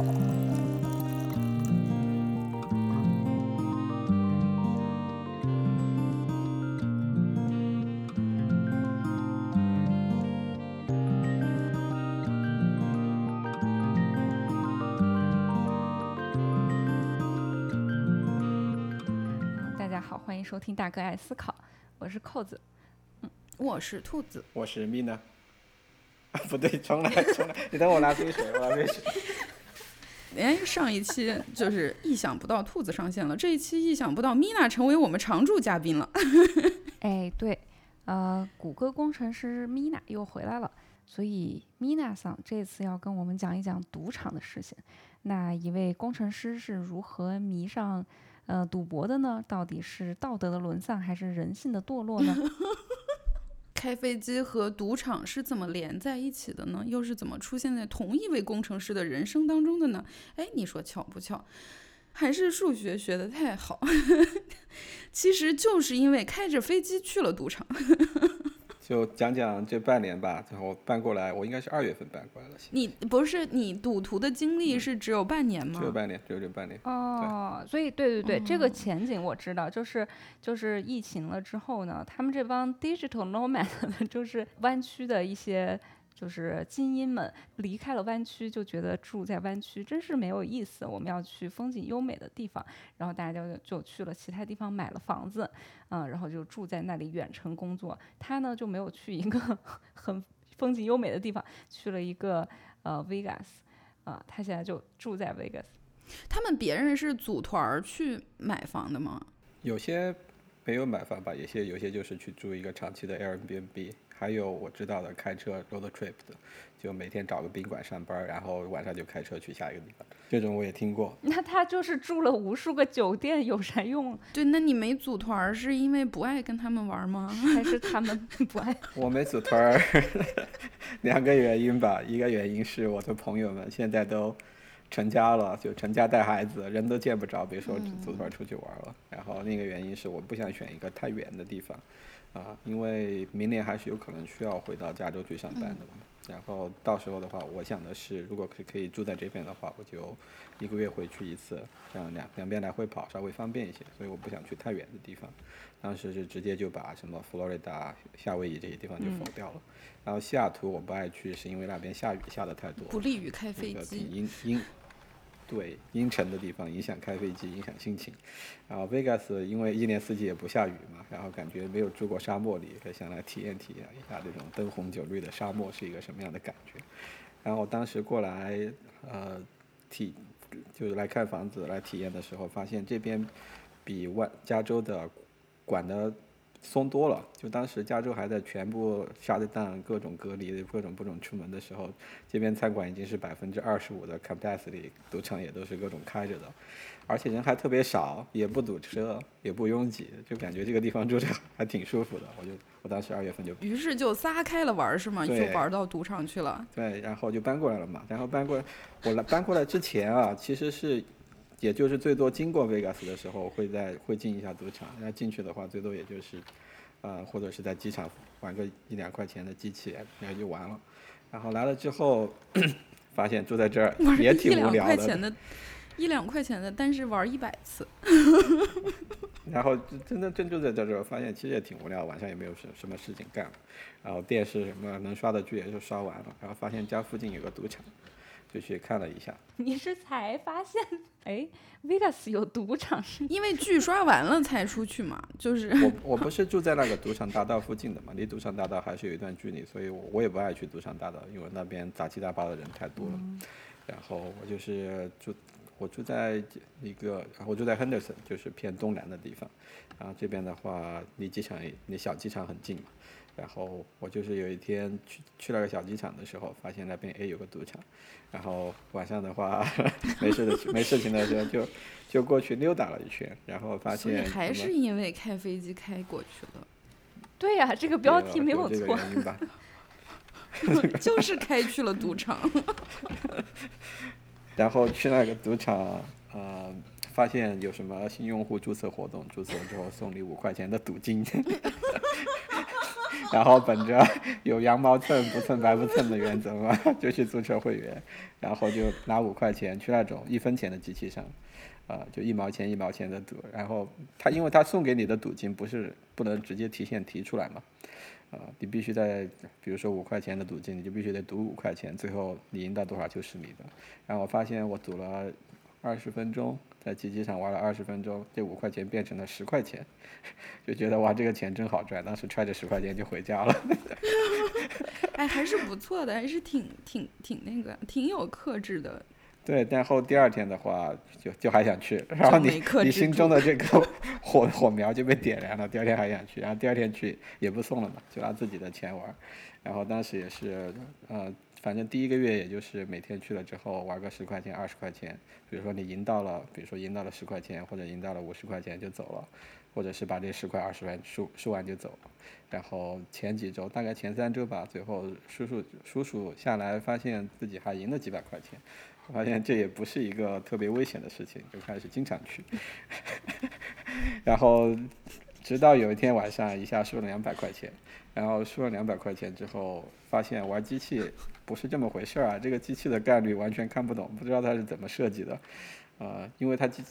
大家好，欢迎收听《大哥爱思考》，我是扣子。我是兔子，我是 Mina。啊，不对，重来，重来，你等我拿杯水，我拿杯水。哎，上一期就是意想不到兔子上线了，这一期意想不到 Mina 成为我们常驻嘉宾了。哎，对，呃，谷歌工程师 Mina 又回来了，所以 Mina 桑这次要跟我们讲一讲赌场的事情。那一位工程师是如何迷上呃赌博的呢？到底是道德的沦丧还是人性的堕落呢？开飞机和赌场是怎么连在一起的呢？又是怎么出现在同一位工程师的人生当中的呢？哎，你说巧不巧？还是数学学得太好？其实就是因为开着飞机去了赌场。就讲讲这半年吧，最后搬过来，我应该是二月份搬过来的。你不是你赌徒的经历是只有半年吗？只有半年，只有这半年。哦，所以对对对，这个前景我知道，就是就是疫情了之后呢，他们这帮 digital nomad 就是弯曲的一些。就是精英们离开了湾区，就觉得住在湾区真是没有意思。我们要去风景优美的地方，然后大家就就去了其他地方买了房子，嗯，然后就住在那里远程工作。他呢就没有去一个 很风景优美的地方，去了一个呃 Vegas，啊，他现在就住在 Vegas。他们别人是组团去买房的吗？有些没有买房吧，有些有些就是去住一个长期的 Airbnb。还有我知道的开车 road trip 的，就每天找个宾馆上班，然后晚上就开车去下一个地方。这种我也听过。那他就是住了无数个酒店，有啥用？对，那你没组团是因为不爱跟他们玩吗？还是他们不爱？我没组团，两个原因吧。一个原因是我的朋友们现在都成家了，就成家带孩子，人都见不着，别说组团出去玩了。然后另一个原因是我不想选一个太远的地方。啊，因为明年还是有可能需要回到加州去上班的嘛。然后到时候的话，我想的是，如果可可以住在这边的话，我就一个月回去一次，这样两两边来回跑稍微方便一些。所以我不想去太远的地方。当时是直接就把什么佛罗里达、夏威夷这些地方就否掉了。然后西雅图我不爱去，是因为那边下雨下的太多，不利于开飞机。阴阴。对阴沉的地方影响开飞机，影响心情。然后 Vegas 因为一年四季也不下雨嘛，然后感觉没有住过沙漠里，想来体验体验一下这种灯红酒绿的沙漠是一个什么样的感觉。然后当时过来呃体就是来看房子来体验的时候，发现这边比外加州的管的。松多了，就当时加州还在全部下的蛋，各种隔离，各种不准出门的时候，这边餐馆已经是百分之二十五的 capacity，赌场也都是各种开着的，而且人还特别少，也不堵车，也不拥挤，就感觉这个地方住着还挺舒服的。我就我当时二月份就，于是就撒开了玩是吗？就玩到赌场去了。对，然后就搬过来了嘛。然后搬过来，我来搬过来之前啊，其实是。也就是最多经过 Vegas 的时候，会在会进一下赌场。那进去的话，最多也就是，呃，或者是在机场玩个一两块钱的机器，然后就完了。然后来了之后，发现住在这儿也挺无聊的。一两块钱的，但是玩一百次。然后真的真住在这儿，发现其实也挺无聊，晚上也没有什什么事情干。然后电视什么能刷的剧也就刷完了。然后发现家附近有个赌场。就去看了一下，你是才发现？哎，Vegas 有赌场是，因为剧刷完了才出去嘛。就是我我不是住在那个赌场大道附近的嘛，离赌场大道还是有一段距离，所以我我也不爱去赌场大道，因为那边杂七杂八的人太多了。然后我就是住，我住在一个，我住在 Henderson，就是偏东南的地方。然后这边的话，离机场离小机场很近嘛。然后我就是有一天去去了个小机场的时候，发现那边哎有个赌场，然后晚上的话 没事的没事情的时候就就过去溜达了一圈，然后发现还是因为开飞机开过去了。对呀，这个标题没有错，就是开去了赌场。然后去那个赌场，呃，发现有什么新用户注册活动，注册之后送你五块钱的赌金。然后本着 有羊毛蹭不蹭白不蹭的原则嘛，就去注册会员，然后就拿五块钱去那种一分钱的机器上，啊，就一毛钱一毛钱的赌，然后他因为他送给你的赌金不是不能直接提现提出来嘛，啊，你必须在比如说五块钱的赌金，你就必须得赌五块钱，最后你赢到多少就是你的。然后我发现我赌了二十分钟，在机器上玩了二十分钟，这五块钱变成了十块钱，就觉得哇这个钱真好赚，当时揣着十块钱就回家了。哎，还是不错的，还是挺挺挺那个，挺有克制的。对，然后第二天的话，就就还想去，然后你你心中的这个火火苗就被点燃了，第二天还想去，然后第二天去也不送了嘛，就拿自己的钱玩，然后当时也是，呃，反正第一个月也就是每天去了之后玩个十块钱、二十块钱，比如说你赢到了，比如说赢到了十块钱或者赢到了五十块钱就走了，或者是把这十块、二十块输输完就走。然后前几周，大概前三周吧，最后数数数数下来，发现自己还赢了几百块钱，发现这也不是一个特别危险的事情，就开始经常去。然后直到有一天晚上，一下输了两百块钱，然后输了两百块钱之后，发现玩机器不是这么回事儿啊！这个机器的概率完全看不懂，不知道它是怎么设计的，呃，因为它机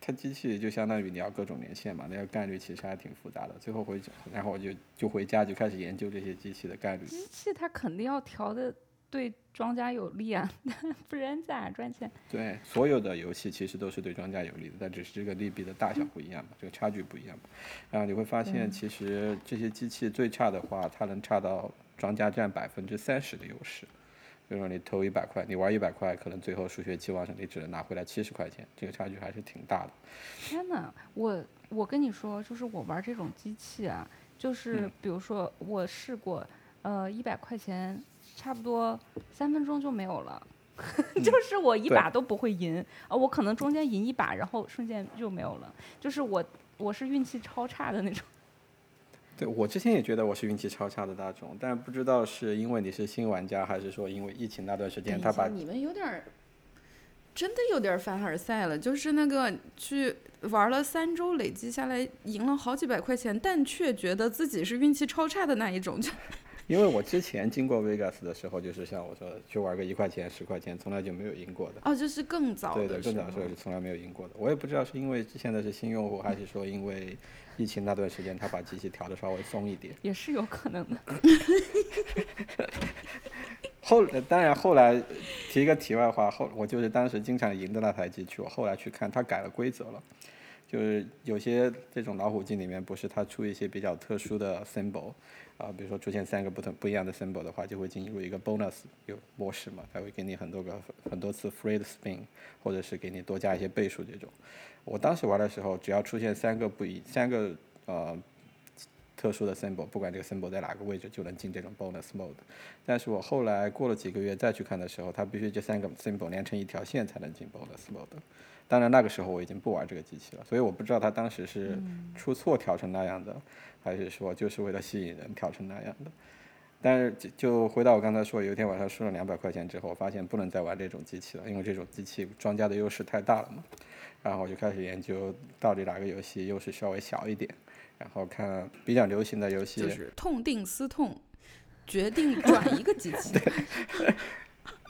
它机器就相当于你要各种连线嘛，那个概率其实还挺复杂的。最后回，然后我就就回家就开始研究这些机器的概率。机器它肯定要调的对庄家有利啊，不然咋赚钱？对，所有的游戏其实都是对庄家有利的，但只是这个利弊的大小不一样嘛，这个差距不一样嘛。然后你会发现，其实这些机器最差的话，它能差到庄家占百分之三十的优势。比如说你投一百块，你玩一百块，可能最后数学期望上你只能拿回来七十块钱，这个差距还是挺大的。天哪，我我跟你说，就是我玩这种机器啊，就是嗯比如说我试过，呃，一百块钱差不多三分钟就没有了。就是我一把都不会赢，啊，我可能中间赢一把，然后瞬间就没有了。就是我我是运气超差的那种。对我之前也觉得我是运气超差的那种，但不知道是因为你是新玩家，还是说因为疫情那段时间他把你们有点儿，真的有点儿凡尔赛了，就是那个去玩了三周，累积下来赢了好几百块钱，但却觉得自己是运气超差的那一种，就因为我之前经过 Vegas 的时候，就是像我说的，去玩个一块钱、十块钱，从来就没有赢过的。哦，就是更早对的，更早的时候是从来没有赢过的。我也不知道是因为现在是新用户，还是说因为疫情那段时间他把机器调的稍微松一点。也是有可能的。后呃当然后来提一个题外话，后我就是当时经常赢的那台机器，我后来去看他改了规则了，就是有些这种老虎机里面不是它出一些比较特殊的 symbol 啊，比如说出现三个不同不一样的 symbol 的话，就会进入一个 bonus 有模式嘛，它会给你很多个很多次 free 的 spin，或者是给你多加一些倍数这种。我当时玩的时候，只要出现三个不一三个呃特殊的 symbol，不管这个 symbol 在哪个位置，就能进这种 bonus mode。但是我后来过了几个月再去看的时候，它必须这三个 symbol 连成一条线才能进 bonus mode。当然那个时候我已经不玩这个机器了，所以我不知道它当时是出错调成那样的，还是说就是为了吸引人调成那样的。但是就就回到我刚才说，有一天晚上输了两百块钱之后，我发现不能再玩这种机器了，因为这种机器庄家的优势太大了嘛。然后我就开始研究到底哪个游戏优势稍微小一点，然后看比较流行的游戏，就是痛定思痛，决定 转一个机器。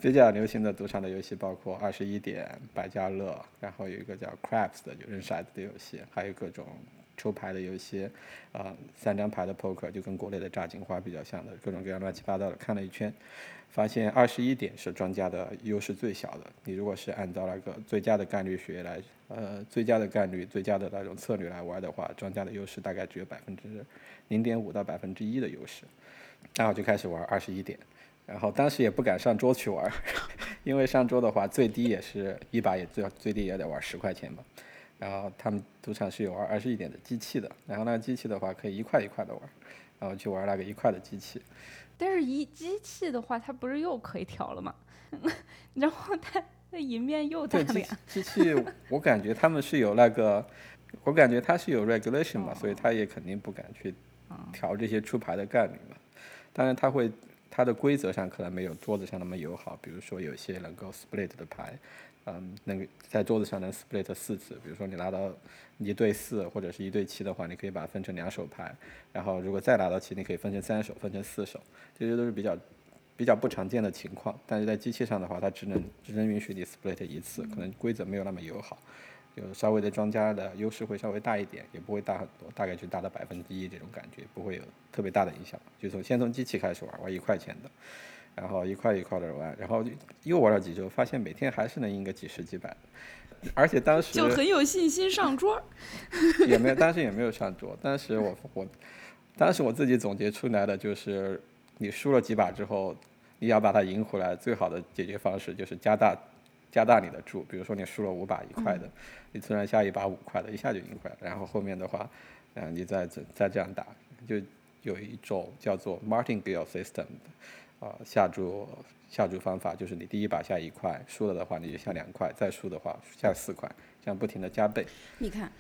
比较流行的赌场的游戏包括二十一点、百家乐，然后有一个叫 Craps 的就扔骰子的游戏，还有各种抽牌的游戏，啊、三张牌的 Poker 就跟国内的炸金花比较像的，各种各样乱七八糟的看了一圈，发现二十一点是庄家的优势最小的。你如果是按照那个最佳的概率学来，呃，最佳的概率、最佳的那种策略来玩的话，庄家的优势大概只有百分之零点五到百分之一的优势。然后就开始玩二十一点。然后当时也不敢上桌去玩儿，因为上桌的话最低也是一把也最最低也得玩十块钱吧。然后他们赌场是有玩二十一点的机器的，然后那个机器的话可以一块一块的玩，然后去玩那个一块的机器。但是，一机器的话，它不是又可以调了吗？然后它那赢面又大了呀。机器，我感觉他们是有那个，我感觉它是有 regulation 嘛，所以他也肯定不敢去调这些出牌的概率嘛。当然他会它的规则上可能没有桌子上那么友好，比如说有些能够 split 的牌，嗯，能在桌子上能 split 四次，比如说你拿到一对四或者是一对七的话，你可以把它分成两手牌，然后如果再拿到七，你可以分成三手，分成四手，这些都是比较比较不常见的情况。但是在机器上的话，它只能只能允许你 split 一次，可能规则没有那么友好。有稍微的庄家的优势会稍微大一点，也不会大很多，大概就大到百分之一这种感觉，不会有特别大的影响。就从先从机器开始玩，玩一块钱的，然后一块一块的玩，然后又玩了几周，发现每天还是能赢个几十几百，而且当时就很有信心上桌。也没有，当时也没有上桌。当时我我，当时我自己总结出来的就是，你输了几把之后，你要把它赢回来，最好的解决方式就是加大。加大你的注，比如说你输了五把一块的，你突然下一把五块的，一下就赢回来。然后后面的话，嗯，你再再这样打，就有一种叫做 Martingale System 的啊下注下注方法，就是你第一把下一块，输了的话你就下两块，再输的话下四块，这样不停的加倍。你看，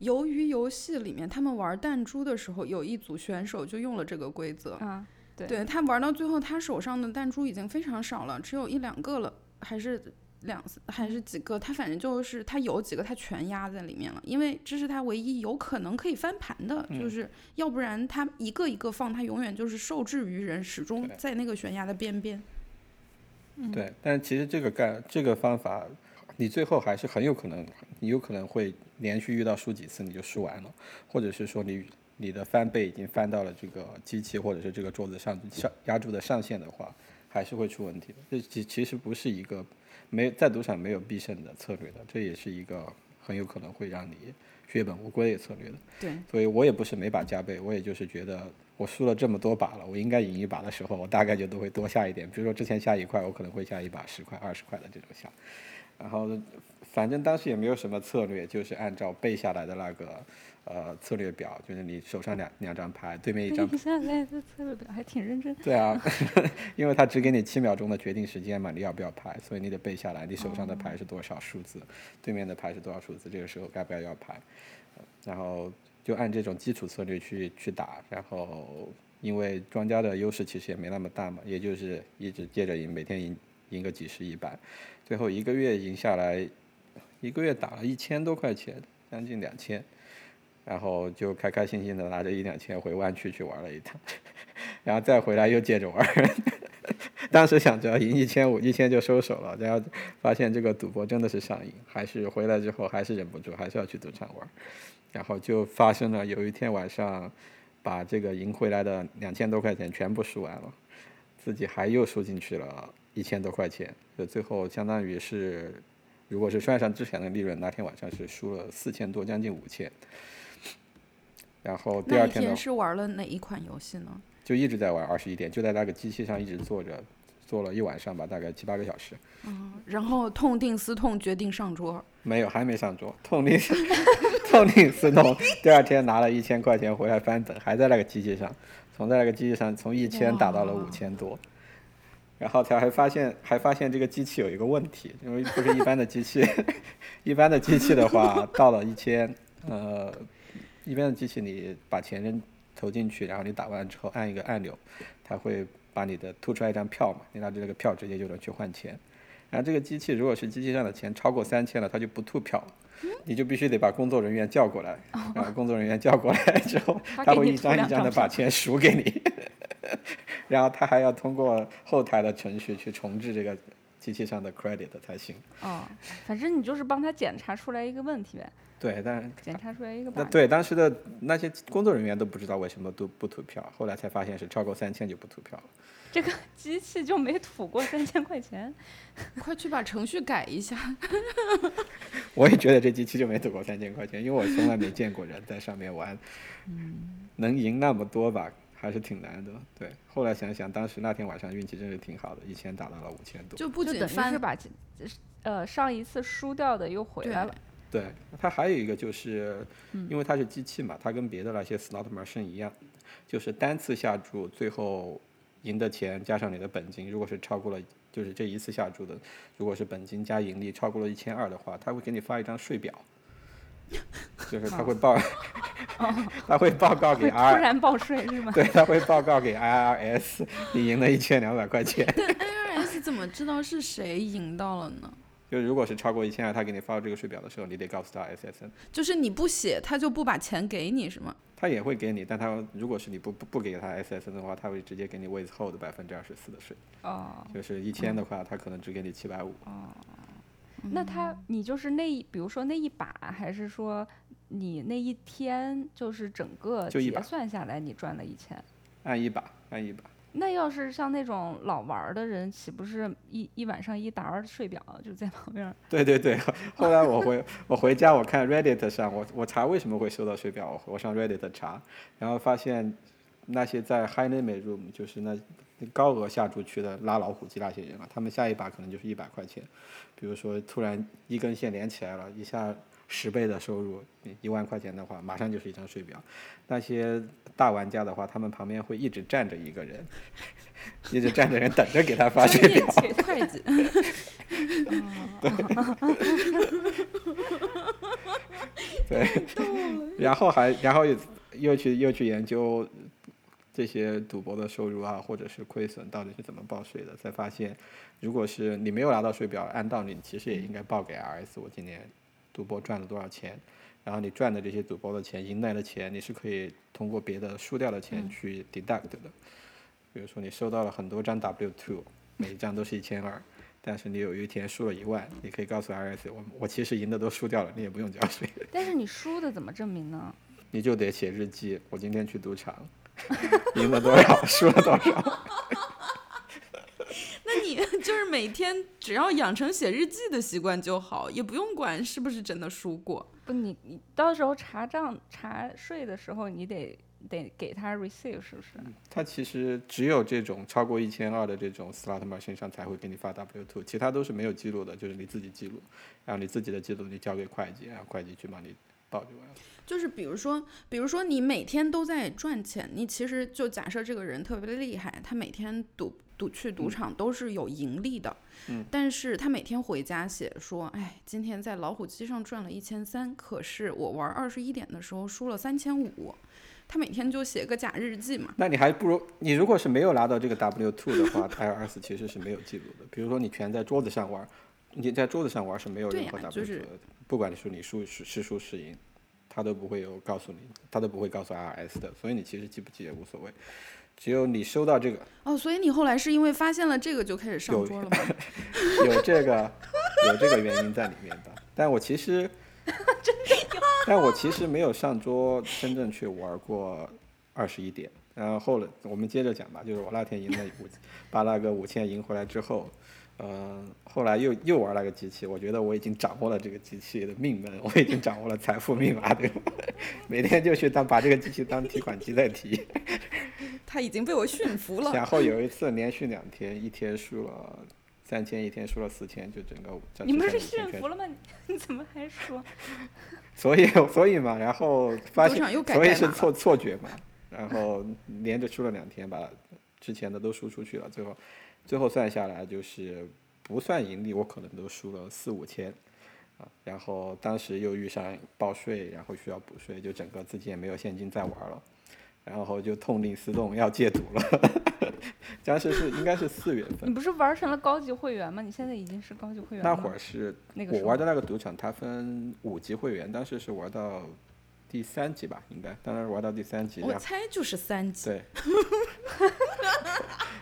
鱿鱼游戏里面他们玩弹珠的时候，有一组选手就用了这个规则。啊，对，对他玩到最后，他手上的弹珠已经非常少了，只有一两个了，还是。两还是几个，他反正就是他有几个，他全压在里面了，因为这是他唯一有可能可以翻盘的，就是要不然他一个一个放，他永远就是受制于人，始终在那个悬崖的边边。对，但其实这个干这个方法，你最后还是很有可能，你有可能会连续遇到输几次你就输完了，或者是说你你的翻倍已经翻到了这个机器或者是这个桌子上上压住的上限的话，还是会出问题的。这其其实不是一个。没在赌场没有必胜的策略的，这也是一个很有可能会让你血本无归的策略的。对，所以我也不是每把加倍，我也就是觉得我输了这么多把了，我应该赢一把的时候，我大概就都会多下一点。比如说之前下一块，我可能会下一把十块、二十块的这种下，然后反正当时也没有什么策略，就是按照背下来的那个。呃，策略表就是你手上两两张牌，对面一张。背下来的策略表还挺认真。对啊，因为他只给你七秒钟的决定时间嘛，你要不要牌，所以你得背下来，你手上的牌是多少数字，对面的牌是多少数字，这个时候该不该要牌，然后就按这种基础策略去去打，然后因为庄家的优势其实也没那么大嘛，也就是一直接着赢，每天赢赢个几十一百，最后一个月赢下来，一个月打了一千多块钱，将近两千。然后就开开心心的拿着一两千回湾区去玩了一趟，然后再回来又接着玩。当时想着赢一千五，一千就收手了，然后发现这个赌博真的是上瘾，还是回来之后还是忍不住，还是要去赌场玩。然后就发生了有一天晚上，把这个赢回来的两千多块钱全部输完了，自己还又输进去了一千多块钱，就最后相当于是，如果是算上之前的利润，那天晚上是输了四千多，将近五千。然后第二天呢？是玩了哪一款游戏呢？就一直在玩二十一点，就在那个机器上一直坐着，坐了一晚上吧，大概七八个小时。嗯，然后痛定思痛，决定上桌。没有，还没上桌。痛定 痛定思痛，第二天拿了一千块钱回来翻本，还在那个机器上，从在那个机器上从一千打到了五千多，然后才还发现 还发现这个机器有一个问题，因为不是一般的机器，一般的机器的话到了一千，呃。一般的机器，你把钱扔投进去，然后你打完之后按一个按钮，它会把你的吐出来一张票嘛，你拿着这个票直接就能去换钱。然后这个机器如果是机器上的钱超过三千了，它就不吐票，你就必须得把工作人员叫过来，然后工作人员叫过来之后，他会一张一张的把钱数给你，然后他还要通过后台的程序去重置这个机器上的 credit 才行。哦，反正你就是帮他检查出来一个问题呗。对，但是检查出来一个。那对当时的那些工作人员都不知道为什么都不吐票，后来才发现是超过三千就不吐票了。这个机器就没吐过三千块钱，快去把程序改一下。我也觉得这机器就没吐过三千块钱，因为我从来没见过人在上面玩，能赢那么多吧，还是挺难的。对，后来想想，当时那天晚上运气真是挺好的，一千打到了五千多。就不仅是把呃上一次输掉的又回来了。对，它还有一个就是，因为它是机器嘛，它跟别的那些 slot machine 一样，就是单次下注最后赢的钱加上你的本金，如果是超过了，就是这一次下注的，如果是本金加盈利超过了一千二的话，他会给你发一张税表，就是他会报，他会报告给 R，突然报税是吗？对，他会报告给 IRS，你赢了一千两百块钱。但 IRS 怎么知道是谁赢到了呢？就如果是超过一千二，他给你发这个税表的时候，你得告诉他 SSN，就是你不写，他就不把钱给你，是吗？他也会给你，但他如果是你不不不给他 SSN 的话，他会直接给你 withhold 百分之二十四的税，哦，就是一千的话，他可能只给你七百五。那他你就是那一，比如说那一把，还是说你那一天就是整个结算下来你赚了一千？按一把，按一把。那要是像那种老玩儿的人，岂不是一一晚上一沓儿税表就在旁边？对对对，后来我回我回家，我看 Reddit 上，我我查为什么会收到税表，我我上 Reddit 查，然后发现那些在 high limit room，就是那那高额下注区的拉老虎机那些人啊，他们下一把可能就是一百块钱，比如说突然一根线连起来了，一下十倍的收入，一万块钱的话，马上就是一张税表。那些大玩家的话，他们旁边会一直站着一个人，一直站着人等着给他发税表。企会计，对，然后还然后又又去又去研究这些赌博的收入啊，或者是亏损到底是怎么报税的，才发现，如果是你没有拿到税表，按道理其实也应该报给 RS，我今年赌博赚了多少钱，然后你赚的这些赌博的钱、赢来的钱，你是可以通过别的输掉的钱去 deduct 的。比如说你收到了很多张 W two，每一张都是一千二。但是你有一天输了一万，你可以告诉 RS，我我其实赢的都输掉了，你也不用交税。但是你输的怎么证明呢？你就得写日记。我今天去赌场，赢了多少，输了多少。那你就是每天只要养成写日记的习惯就好，也不用管是不是真的输过。不，你你到时候查账查税的时候，你得得给他 receive 是不是？他其实只有这种超过一千二的这种 slot machine 上才会给你发 W two，其他都是没有记录的，就是你自己记录，然后你自己的记录你交给会计，然后会计去帮你报就是比如说，比如说你每天都在赚钱，你其实就假设这个人特别厉害，他每天赌赌去赌场都是有盈利的，嗯，但是他每天回家写说，哎，今天在老虎机上赚了一千三，可是我玩二十一点的时候输了三千五，他每天就写个假日记嘛，那你还不如你如果是没有拿到这个 W two 的话，IRS 其实是没有记录的。比如说你全在桌子上玩，你在桌子上玩是没有任何呀 W 就 two 是的，不管你说你输是是输是赢，他都不会有告诉你，他都不会告诉 IRS 的，所以你其实记不记也无所谓。只有你收到这个哦，所以你后来是因为发现了这个就开始上有桌了吗？有这个有这个原因在里面的，但我其实 但我其实没有上桌真正去玩过二十一点。然后后来我们接着讲吧，就是我那天赢了五，把那个五千赢回来之后，嗯、后来又又玩那个机器，我觉得我已经掌握了这个机器的命门，我已经掌握了财富密码，对吧？每天就去当把这个机器当提款机在提。他已经被我驯服了。然后有一次连续两天，一天输了三千，一天输了四千，就整个你不是驯服了吗？你你怎么还说？所以所以嘛，然后发现所以是错错觉嘛，然后连着输了两天，把之前的都输出去了，最后最后算下来就是不算盈利，我可能都输了四五千。啊，然后当时又遇上报税，然后需要补税，就整个自己也没有现金再玩了，然后就痛定思痛要戒赌了。当时是应该是四月份你，不是玩成了高级会员吗？你现在已经是高级会员了。那会儿是那个我玩的那个赌场，它分五级会员，当时是玩到第三集吧，应该，当时玩到第三集，我猜就是三集，对，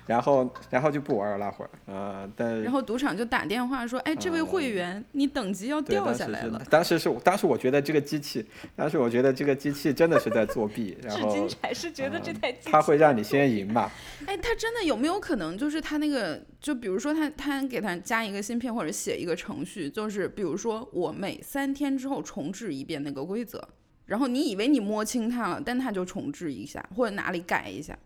然后然后就不玩了那会儿，呃，但然后赌场就打电话说：“哎，这位会员，你等级要，掉下来了。当时是我当时我觉得这个机器，当时我觉得这个机器真的是在作弊，然至后今还是觉得这台机器它会让你先赢吧，” 哎，他真的有没有可能就是他那个，就比如说他他给他加一个芯片或者写一个程序，就是比如说我每三天之后重置一遍那个规则，然后你以为你摸清它了，但他就重置一下或者哪里改一下。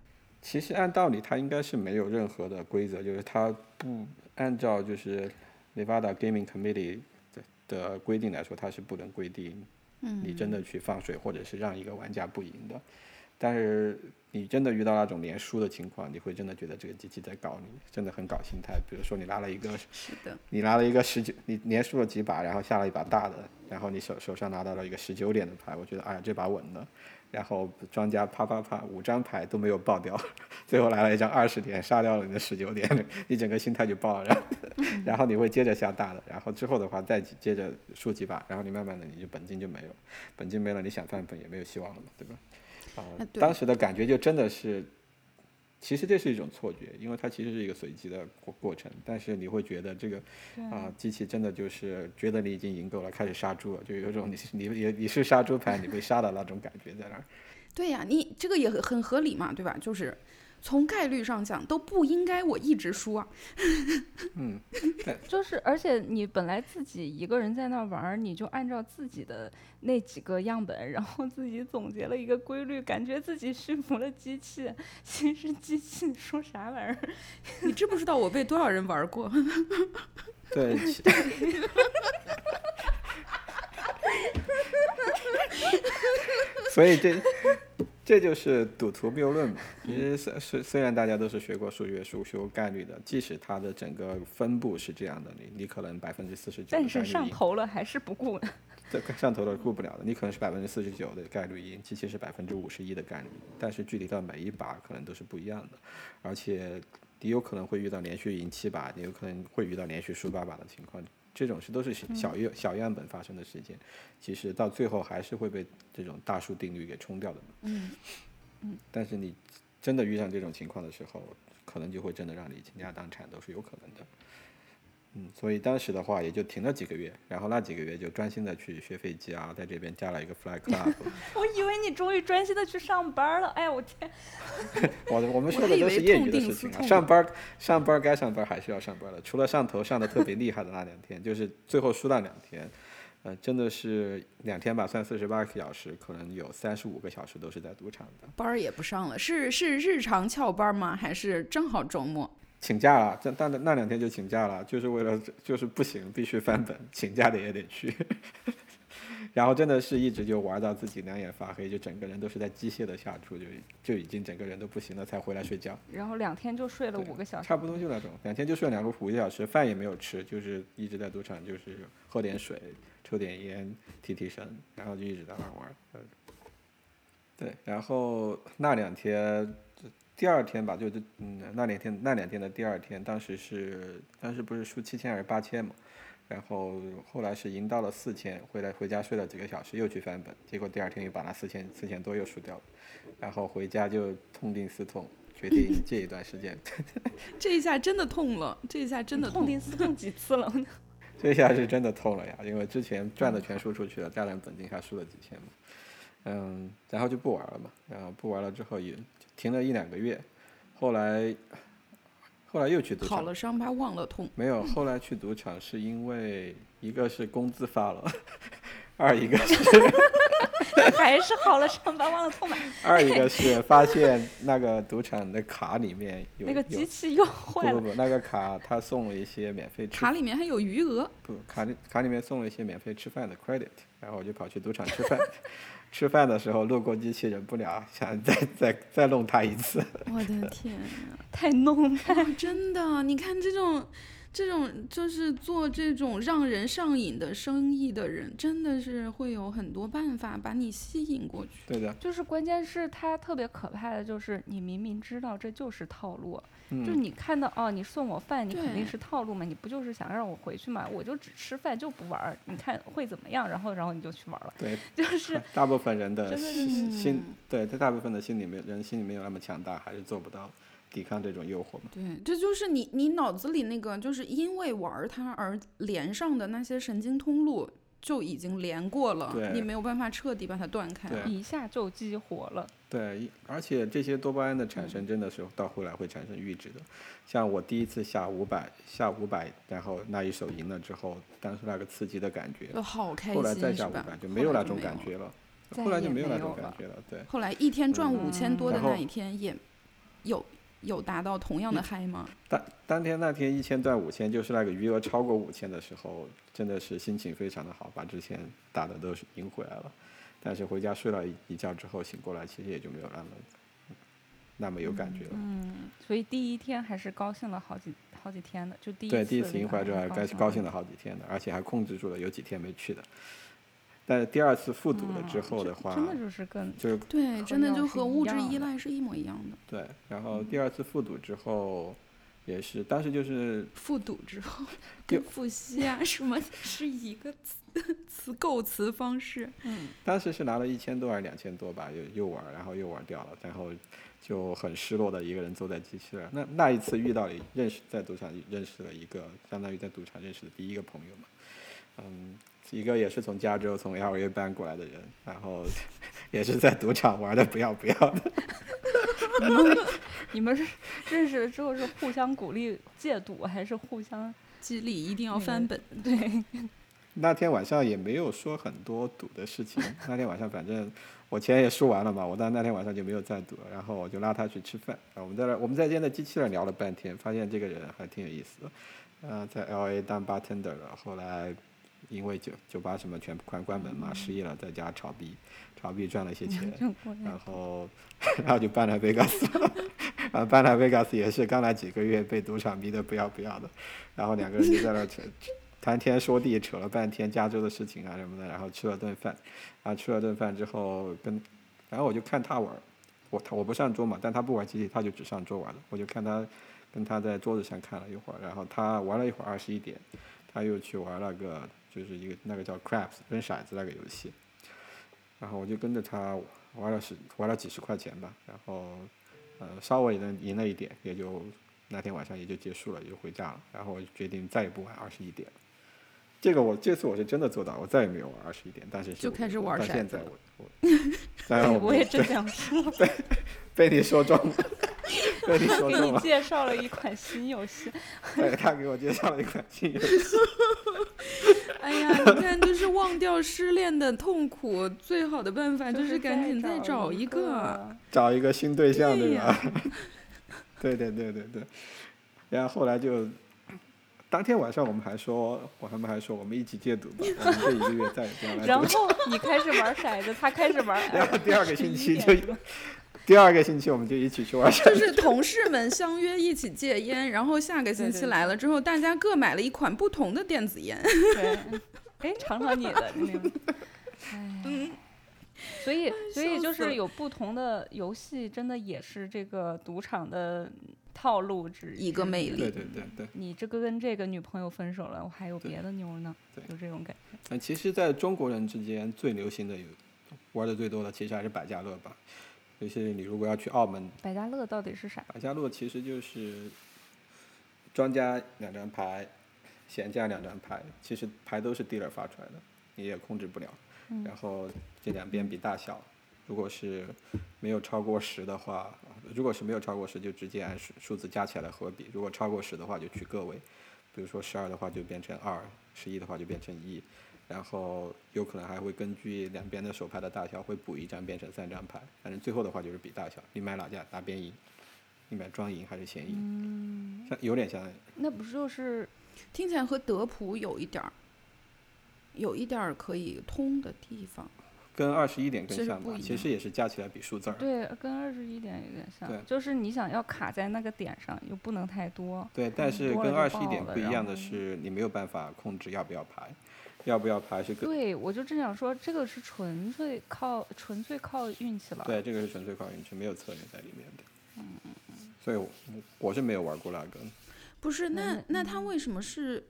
其实按道理它应该是没有任何的规则，就是它不按照就是 Nevada Gaming Committee 的的规定来说，它是不能规定你真的去放水或者是让一个玩家不赢的。但是你真的遇到那种连输的情况，你会真的觉得这个机器在搞你，真的很搞心态。比如说你拉了一个，是的，你拉了一个十九，你连输了几把，然后下了一把大的，然后你手手上拿到了一个十九点的牌，我觉得哎呀这把稳了。然后庄家啪啪啪五张牌都没有爆掉，最后来了一张二十点，杀掉了你的十九点，你整个心态就爆了。然后，然后你会接着下大的，然后之后的话再接着输几把，然后你慢慢的你就本金就没有，本金没了，你想翻本也没有希望了嘛，对吧？当时的感觉就真的是，其实这是一种错觉，因为它其实是一个随机的过过程，但是你会觉得这个啊、机器真的就是觉得你已经赢够了，开始杀猪了，就有种你是你你你是杀猪盘，你被杀的那种感觉在那儿。对呀，你这个也很很合理嘛，对吧？就是从概率上讲，都不应该我一直输啊。嗯就是，而且你本来自己一个人在那儿玩儿，你就按照自己的那几个样本，然后自己总结了一个规律，感觉自己驯服了机器。其实机器说啥玩意儿？你知不知道我被多少人玩过？对，其 所以这这就是赌徒谬论嘛。其实虽虽虽然大家都是学过数学、数修概率的，即使它的整个分布是这样的，你你可能百分之四十九但是上头了还是不顾呢。这上头了顾不了的，你可能是百分之四十九的概率赢，机器是百分之五十一的概率，但是具体到每一把可能都是不一样的，而且你有可能会遇到连续赢七把，你有可能会遇到连续输八把的情况，这种事都是小样小样本发生的事件，其实到最后还是会被这种大数定律给冲掉的嗯。嗯，但是你真的遇上这种情况的时候，可能就会真的让你倾家荡产都是有可能的。嗯，所以当时的话也就停了几个月，然后那几个月就专心的去学飞机啊，在这边加了一个 Fly Club。我以为你终于专心的去上班了。哎呀，我天！我我们说的都是为痛业余的事情啊，定思痛上班上班该上班还是要上班的，除了上头上的特别厉害的那两天，就是最后输那两天，呃，真的是两天吧，算四十八个小时，可能有三十五个小时都是在赌场的。班儿也不上了，是是日常翘班吗？还是正好周末？请假了，这但那两天就请假了，就是为了就是不行，必须翻本，请假的也得去。然后真的是一直就玩到自己两眼发黑，就整个人都是在机械的下注，就就已经整个人都不行了，才回来睡觉。然后两天就睡了五个小时。差不多就那种，两天就睡两个五个小时，饭也没有吃，就是一直在赌场，就是喝点水，抽点烟，提提神，然后就一直在那玩对，然后那两天，第二天吧，就是嗯，那两天那两天的第二天，当时是当时不是输七千还是八千嘛，然后后来是赢到了四千，回来回家睡了几个小时，又去翻本，结果第二天又把那四千四千多又输掉了，然后回家就痛定思痛，决定这一段时间 这一下真的痛了，这一下真的痛。定思痛几次了？这下是真的痛了呀，因为之前赚的全输出去了，加上本金还输了几千嘛，嗯，然后就不玩了嘛，然后不玩了之后也停了一两个月，后来后来又去赌场，好了伤疤忘了痛。没有，后来去赌场是因为一个是工资发了，二一个是 还是好了上班忘了痛吧？二一个是发现那个赌场的卡里面有 那个机器又坏了。不不，那个卡他送了一些免费吃卡里面还有余额，不，卡里卡里面送了一些免费吃饭的 credit，然后我就跑去赌场吃饭。吃饭的时候路过机器，忍不了想再再再弄他一次。我的天啊！太弄了真的，你看这种，这种就是做这种让人上瘾的生意的人，真的是会有很多办法把你吸引过去。对的，就是关键是他特别可怕的就是你明明知道这就是套路，就嗯，你看到哦，你送我饭，你肯定是套路嘛，你不就是想让我回去嘛？我就只吃饭就不玩儿，你看会怎么样？然后然后你就去玩儿了，对，就是 大部分人的心心，对，他大部分的心里面人心里没有那么强大，还是做不到抵抗这种诱惑嘛。对，这就是你你脑子里那个就是因为玩儿它而连上的那些神经通路就已经连过了，你没有办法彻底把它断开。一下就激活了。对，而且这些多巴胺的产生真的是到后来会产生阈值的。像我第一次下五百，下五百，然后那一手赢了之后，当时那个刺激的感觉，就好开心后来再下五百？就没有那种感觉了，后来就没有那种感觉了。对，后来一天赚五千多的那一天也有有达到同样的嗨吗？当当天那天一千赚五千，就是那个余额超过五千的时候，真的是心情非常的好，把之前打的都是赢回来了。但是回家睡了一一觉之后醒过来，其实也就没有那么那么有感觉了。嗯，所以第一天还是高兴了好几好几天的，就第一对，第一次赢回来之后还高该高兴了好几天的，而且还控制住了有几天没去的。但是第二次复读了之后的话，真的就是跟就是对，和真的就和物质依赖是一模一样的。对，然后第二次复读之后，也是当时就是复读之后 就跟复习啊什么是一个词词构词方式。嗯当时是拿了一千多还是两千多吧，又又玩，然后又玩掉了，然后就很失落的一个人坐在机器人。那那一次遇到了认识在赌场认识了一个相当于在赌场认识的第一个朋友嘛，嗯，一个也是从加州从 L A 搬过来的人，然后也是在赌场玩的不要不要的。你们是认识了之后是互相鼓励戒赌，还是互相激励一定要翻本。对？那天晚上也没有说很多赌的事情，那天晚上反正我钱也输完了嘛，我当那天晚上就没有再赌了，然后我就拉他去吃饭，啊，我们在那我们在间的机器人聊了半天，发现这个人还挺有意思的，呃，在 L A 当 bartender 了，后来因为酒酒吧什么全部关关门嘛，失业了，在家炒币，炒币赚了一些钱，然后然后就搬来 Vegas，然后搬来 Vegas 也是刚来几个月被赌场逼得不要不要的，然后两个人就在那扯 谈天说地，扯了半天加州的事情啊什么的，然后吃了顿饭，啊吃了顿饭之后跟，然后我就看他玩，我他我不上桌嘛，但他不玩机器，他就只上桌玩了，我就看他跟他在桌子上看了一会儿，然后他玩了一会儿二十一点，他又去玩了个就是一个那个叫 Craps 扔骰子那个游戏，然后我就跟着他玩了十玩了几十块钱吧，然后呃稍微能赢了一点，也就那天晚上也就结束了，也就回家了。然后我就决定再也不玩二十一点。这个我这次我是真的做到，我再也没有玩二十一点，但是就开始玩到骰子了现在我我，我我也没真想说，被你说中了，被你说给中了。你介绍了一款新游戏，对他给我介绍了一款新游戏，哎呀，你看，就是忘掉失恋的痛苦，最好的办法就是赶紧再找一一个。找一个新对象，对对吧？对对对对对。然后后来就，当天晚上我们还说，我他们还说我们一起戒赌吧，我们这一个月再也不要来然。后你开始玩骰子，他开始玩，然后第二个星期就点第二个星期我们就一起去玩。就是同事们相约一起戒烟，然后下个星期来了之后，大家各买了一款不同的电子烟。对，哎，尝尝你的那种，哎，所以所以就是有不同的游戏，真的也是这个赌场的套路之一个魅力对对对对。你这个跟这个女朋友分手了，我还有别的妞呢，对就这种感觉。嗯，其实在中国人之间最流行的有玩的最多的，其实还是百家乐吧。尤其是你如果要去澳门，百家乐到底是啥？百家乐其实就是庄家两张牌，闲家两张牌，其实牌都是 dealer 发出来的，你也控制不了。嗯然后这两边比大小，如果是没有超过十的话，如果是没有超过十，就直接按数数字加起来和比；如果超过十的话，就取个位。比如说十二的话就变成二，十一的话就变成一，然后有可能还会根据两边的手牌的大小会补一张变成三张牌。反正最后的话就是比大小，你买哪家哪边赢，你买庄赢还是闲赢，嗯，像有点像那不就是听起来和德普有一点儿，有一点儿可以通的地方。跟二十一点其更像吧，其实也是加起来比数字儿。对，跟二十一点有点对像，就是你想要卡在那个点上，又不能太多。对，但是跟二十一点不一样的是，你没有办法控制要不要排，要不要爬是个对，我就正想说，这个是纯粹靠纯粹靠运气了。对，这个是纯粹靠运气，没有策略在里面的。嗯所以我我是没有玩过那个。不是，那嗯那他为什么是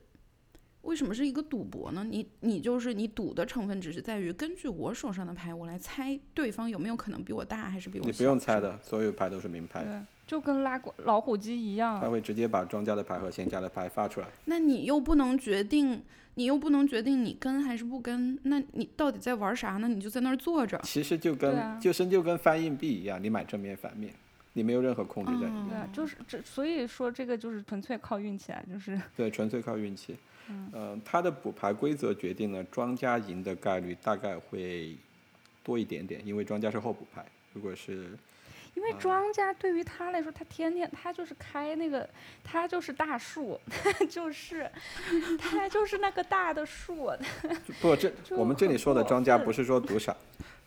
为什么是一个赌博呢？你你就是你赌的成分只是在于根据我手上的牌，我来猜对方有没有可能比我大还是比我小。你不用猜。的，所有牌都是明牌，对，就跟拉过老虎机一样他。会直接把庄家的牌和闲家的牌发出来。那你又不能决定，你又不能决定你跟还是不跟，那你到底在玩啥呢？你就在那儿坐着。其实就跟、啊就是就跟翻硬币一样，你买正面反面，你没有任何控制在里面。对啊，就是这，所以说这个就是纯粹靠运气啊，就是对，纯粹靠运气。嗯呃，它的补牌规则决定了庄家赢的概率大概会多一点点，因为庄家是后补牌。如果是因为庄家对于他来说，他天天他就是开那个，他就是大树，他 就是他就是那个大的树，不，这 我们这里说的庄家不是说赌场，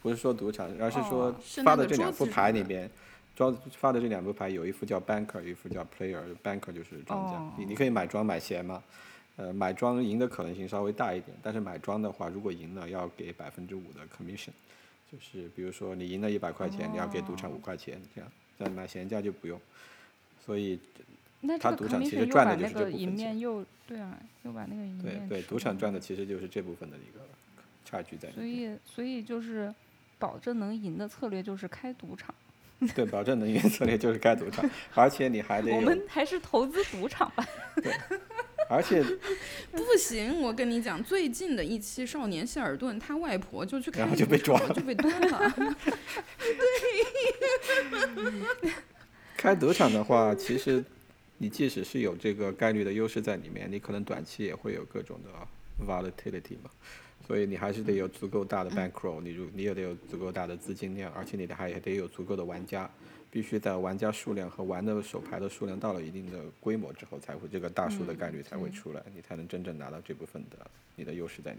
不是说赌场，而是说发的这两副牌里边，庄发的这两副牌有一副叫 banker，有一副叫 player。banker 就是庄家，你你可以买庄买闲嘛。呃，买庄赢的可能性稍微大一点，但是买庄的话，如果赢了要给百分之五的 commission，就是比如说你赢了一百块钱，你要给赌场五块钱，这样，但买闲家就不用。所以他赌场其实赚的就是这部分钱面又对啊，又把那个赢对对，赌场赚的其实就是这部分的一个差距在里所。以所以就是保证能赢的策略就是开赌场。对，保证能源策略就是开赌场，而且你还得，我们还是投资赌场吧。而且不行，我跟你讲，最近的一期《少年希尔顿》，他外婆就去看然后就被抓了就被端了。对 开赌场的话，其实你即使是有这个概率的优势在里面，你可能短期也会有各种的 volatility 嘛，所以你还是得有足够大的 bankroll，你如你也得有足够大的资金量，而且你得还得有足够的玩家，必须在玩家数量和玩的手牌的数量到了一定的规模之后，才会这个大数的概率才会出来，你才能真正拿到这部分的你的优势在里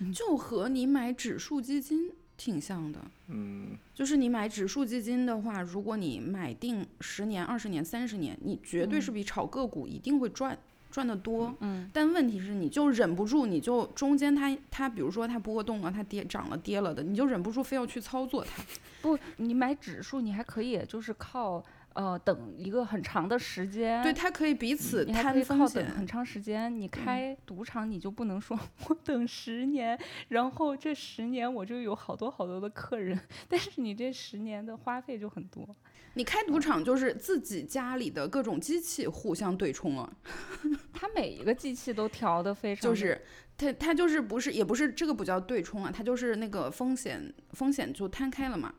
面。就和你买指数基金挺像的。嗯，就是你买指数基金的话，如果你买定十年、二十年、三十年，你绝对是比炒个股一定会赚。赚得多，嗯，但问题是，你就忍不住，你就中间它它，比如说它波动了，它跌涨了跌了的，你就忍不住非要去操作它。不，你买指数，你还可以就是靠呃等一个很长的时间。对，它可以彼此你还可摊风以靠等险。很长时间。你开赌场，你就不能说我等十年，然后这十年我就有好多好多的客人，但是你这十年的花费就很多。你开赌场就是自己家里的各种机器互相对冲啊，它每一个机器都调的非常，就是它它就是不是也不是这个不叫对冲啊，它就是那个风险风险就摊开了嘛。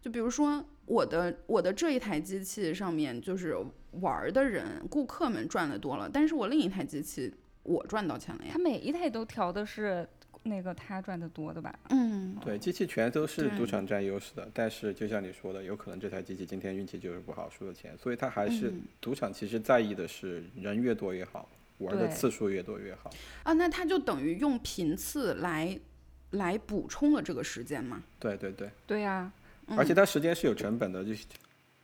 就比如说我的我的这一台机器上面就是玩儿的人顾客们赚的多了，但是我另一台机器我赚到钱了呀它。每一台都调的是那个他赚的多的吧？嗯，对，机器全都是赌场占优势的，但是就像你说的，有可能这台机器今天运气就是不好，输了钱，所以他还是、嗯。赌场其实在意的是人越多越好，玩的次数越多越好。啊，那他就等于用频次来来补充了这个时间嘛。对对对，对呀、而且它时间是有成本的，就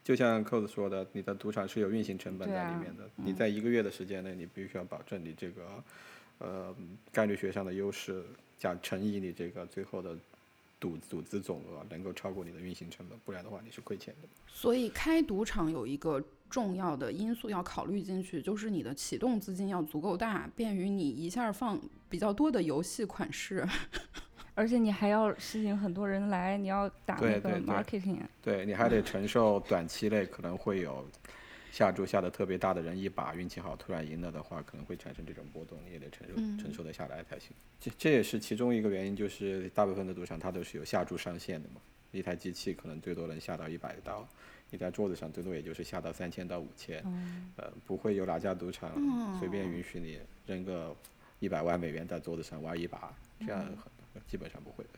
就像扣子说的，你的赌场是有运行成本在里面的，你在一个月的时间内，你必须要保证你这个呃概率学上的优势加乘以你这个最后的赌赌资总额能够超过你的运行成本，不然的话你是亏钱的。所以开赌场有一个重要的因素要考虑进去，就是你的启动资金要足够大，便于你一下放比较多的游戏款式。而且你还要吸引很多人来，你要打那个对对对 marketing。对你还得承受短期内可能会有下注下的特别大的人一把运气好突然赢了的话，可能会产生这种波动，你也得承受、承受得下来才行。这这也是其中一个原因，就是大部分的赌场它都是有下注上限的嘛，一台机器可能最多能下到一百刀，你在桌子上最多也就是下到三千到五千，呃，不会有哪家赌场随便允许你扔个一百万美元在桌子上玩一把，这样很基本上不会的。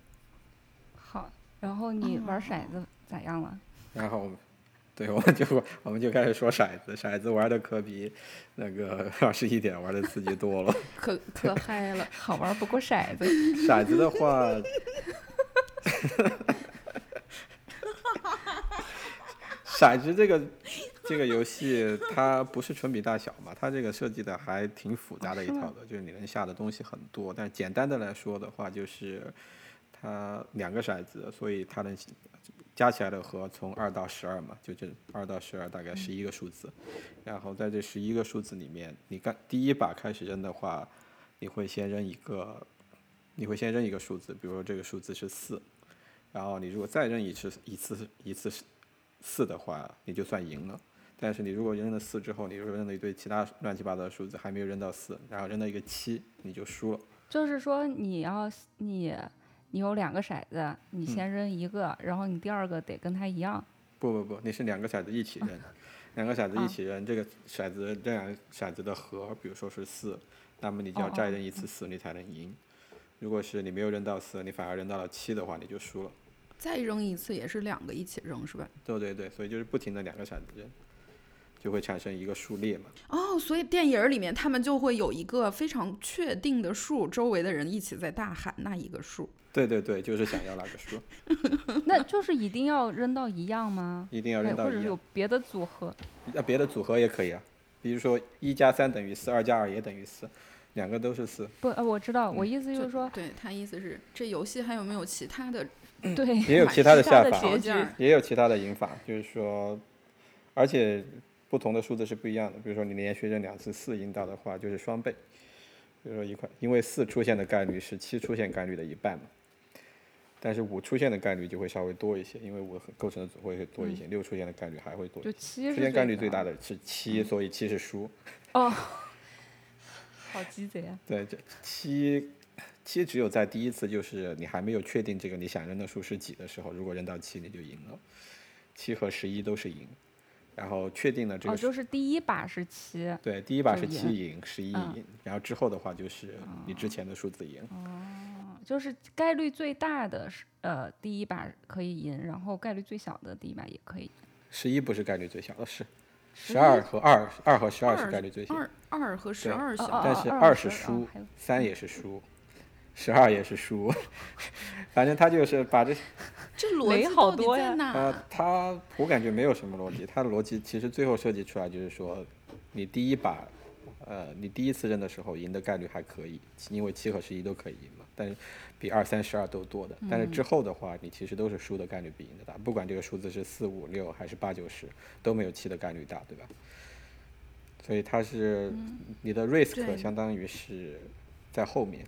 好，然后你玩骰子咋样了？然后，对，我们就 我们就开始说骰子，骰子玩的可比那个 二十一点玩的刺激多了。可可嗨了。好玩不过骰子。骰子的话，骰子这个这个游戏它不是纯比大小嘛，它这个设计的还挺复杂的一套的，就是你能下的东西很多。但简单的来说的话，就是它两个骰子，所以它能加起来的和从二到十二嘛，就这二到十二大概十一个数字。然后在这十一个数字里面，你刚第一把开始扔的话，你会先扔一个，你会先扔一个数字，比如说这个数字是四，然后你如果再扔一次一次一次四的话，你就算赢了。但是你如果扔了四之后，你如果扔了一堆其他乱七八糟的数字，还没有扔到四，然后扔到一个七，你就输了。就是说你要你你有两个骰子，你先扔一个，然后你第二个得跟他一样。不不不，你是两个骰子一起扔，两个骰子一啊起扔，这个骰子这两个骰子的和，比如说是四，那么你就要再扔一次四，你才能赢。如果是你没有扔到四，你反而扔到了七的话，你就输了。再扔一次也是两个一起扔是吧？对对对，所以就是不停的两个骰子扔，就会产生一个数列嘛。哦，所以电影儿里面他们就会有一个非常确定的数，周围的人一起在大喊那一个数。对对对，就是想要那个数，那就是一定要扔到一样吗？一定要扔到一样有。别的组合？那别的组合也可以啊，比如说一加三等于四，二加二也等于四，两个都是四，不，呃，我知道，嗯我意思就是说，对他意思是，这游戏还有没有其他的 对，也有其他的下法？也有其他的赢法，就是说，而且不同的数字是不一样的。比如说你连续扔两次四赢到的话，就是双倍。比如说一块，因为四出现的概率是七出现概率的一半嘛，但是五出现的概率就会稍微多一些，因为五构成的组合会多一些，六出现的概率还会多一就些。七出现概率最大的。是七，所以七是输。哦，好鸡贼啊！对，这七七只有在第一次，就是你还没有确定这个你想扔的数是几的时候，如果扔到七你就赢了。七和十一都是赢，然后确定了这哦，个数、就是第一把是七，对，第一把是七赢，十一嗯赢，然后之后的话就是你之前的数字赢。就是概率最大的是呃第一把可以赢，然后概率最小的第一把也可以。十一不是概率最小的，是十11二和二，二和十二是概率最小，二二和十对二小，但是二二是输三也是输，十二也是输，反正他就是把这这 逻辑到底好多呀在哪？呃，它我感觉没有什么逻辑，他的逻辑其实最后设计出来就是说，你第一把，呃，你第一次扔的时候赢的概率还可以，因为七和十一都可以赢嘛，但是比二三十二都多的。但是之后的话，你其实都是输的概率比赢的大，不管这个数字是四五六还是八九十，都没有七的概率大，对吧？所以它是你的 risk 相当于是在后面，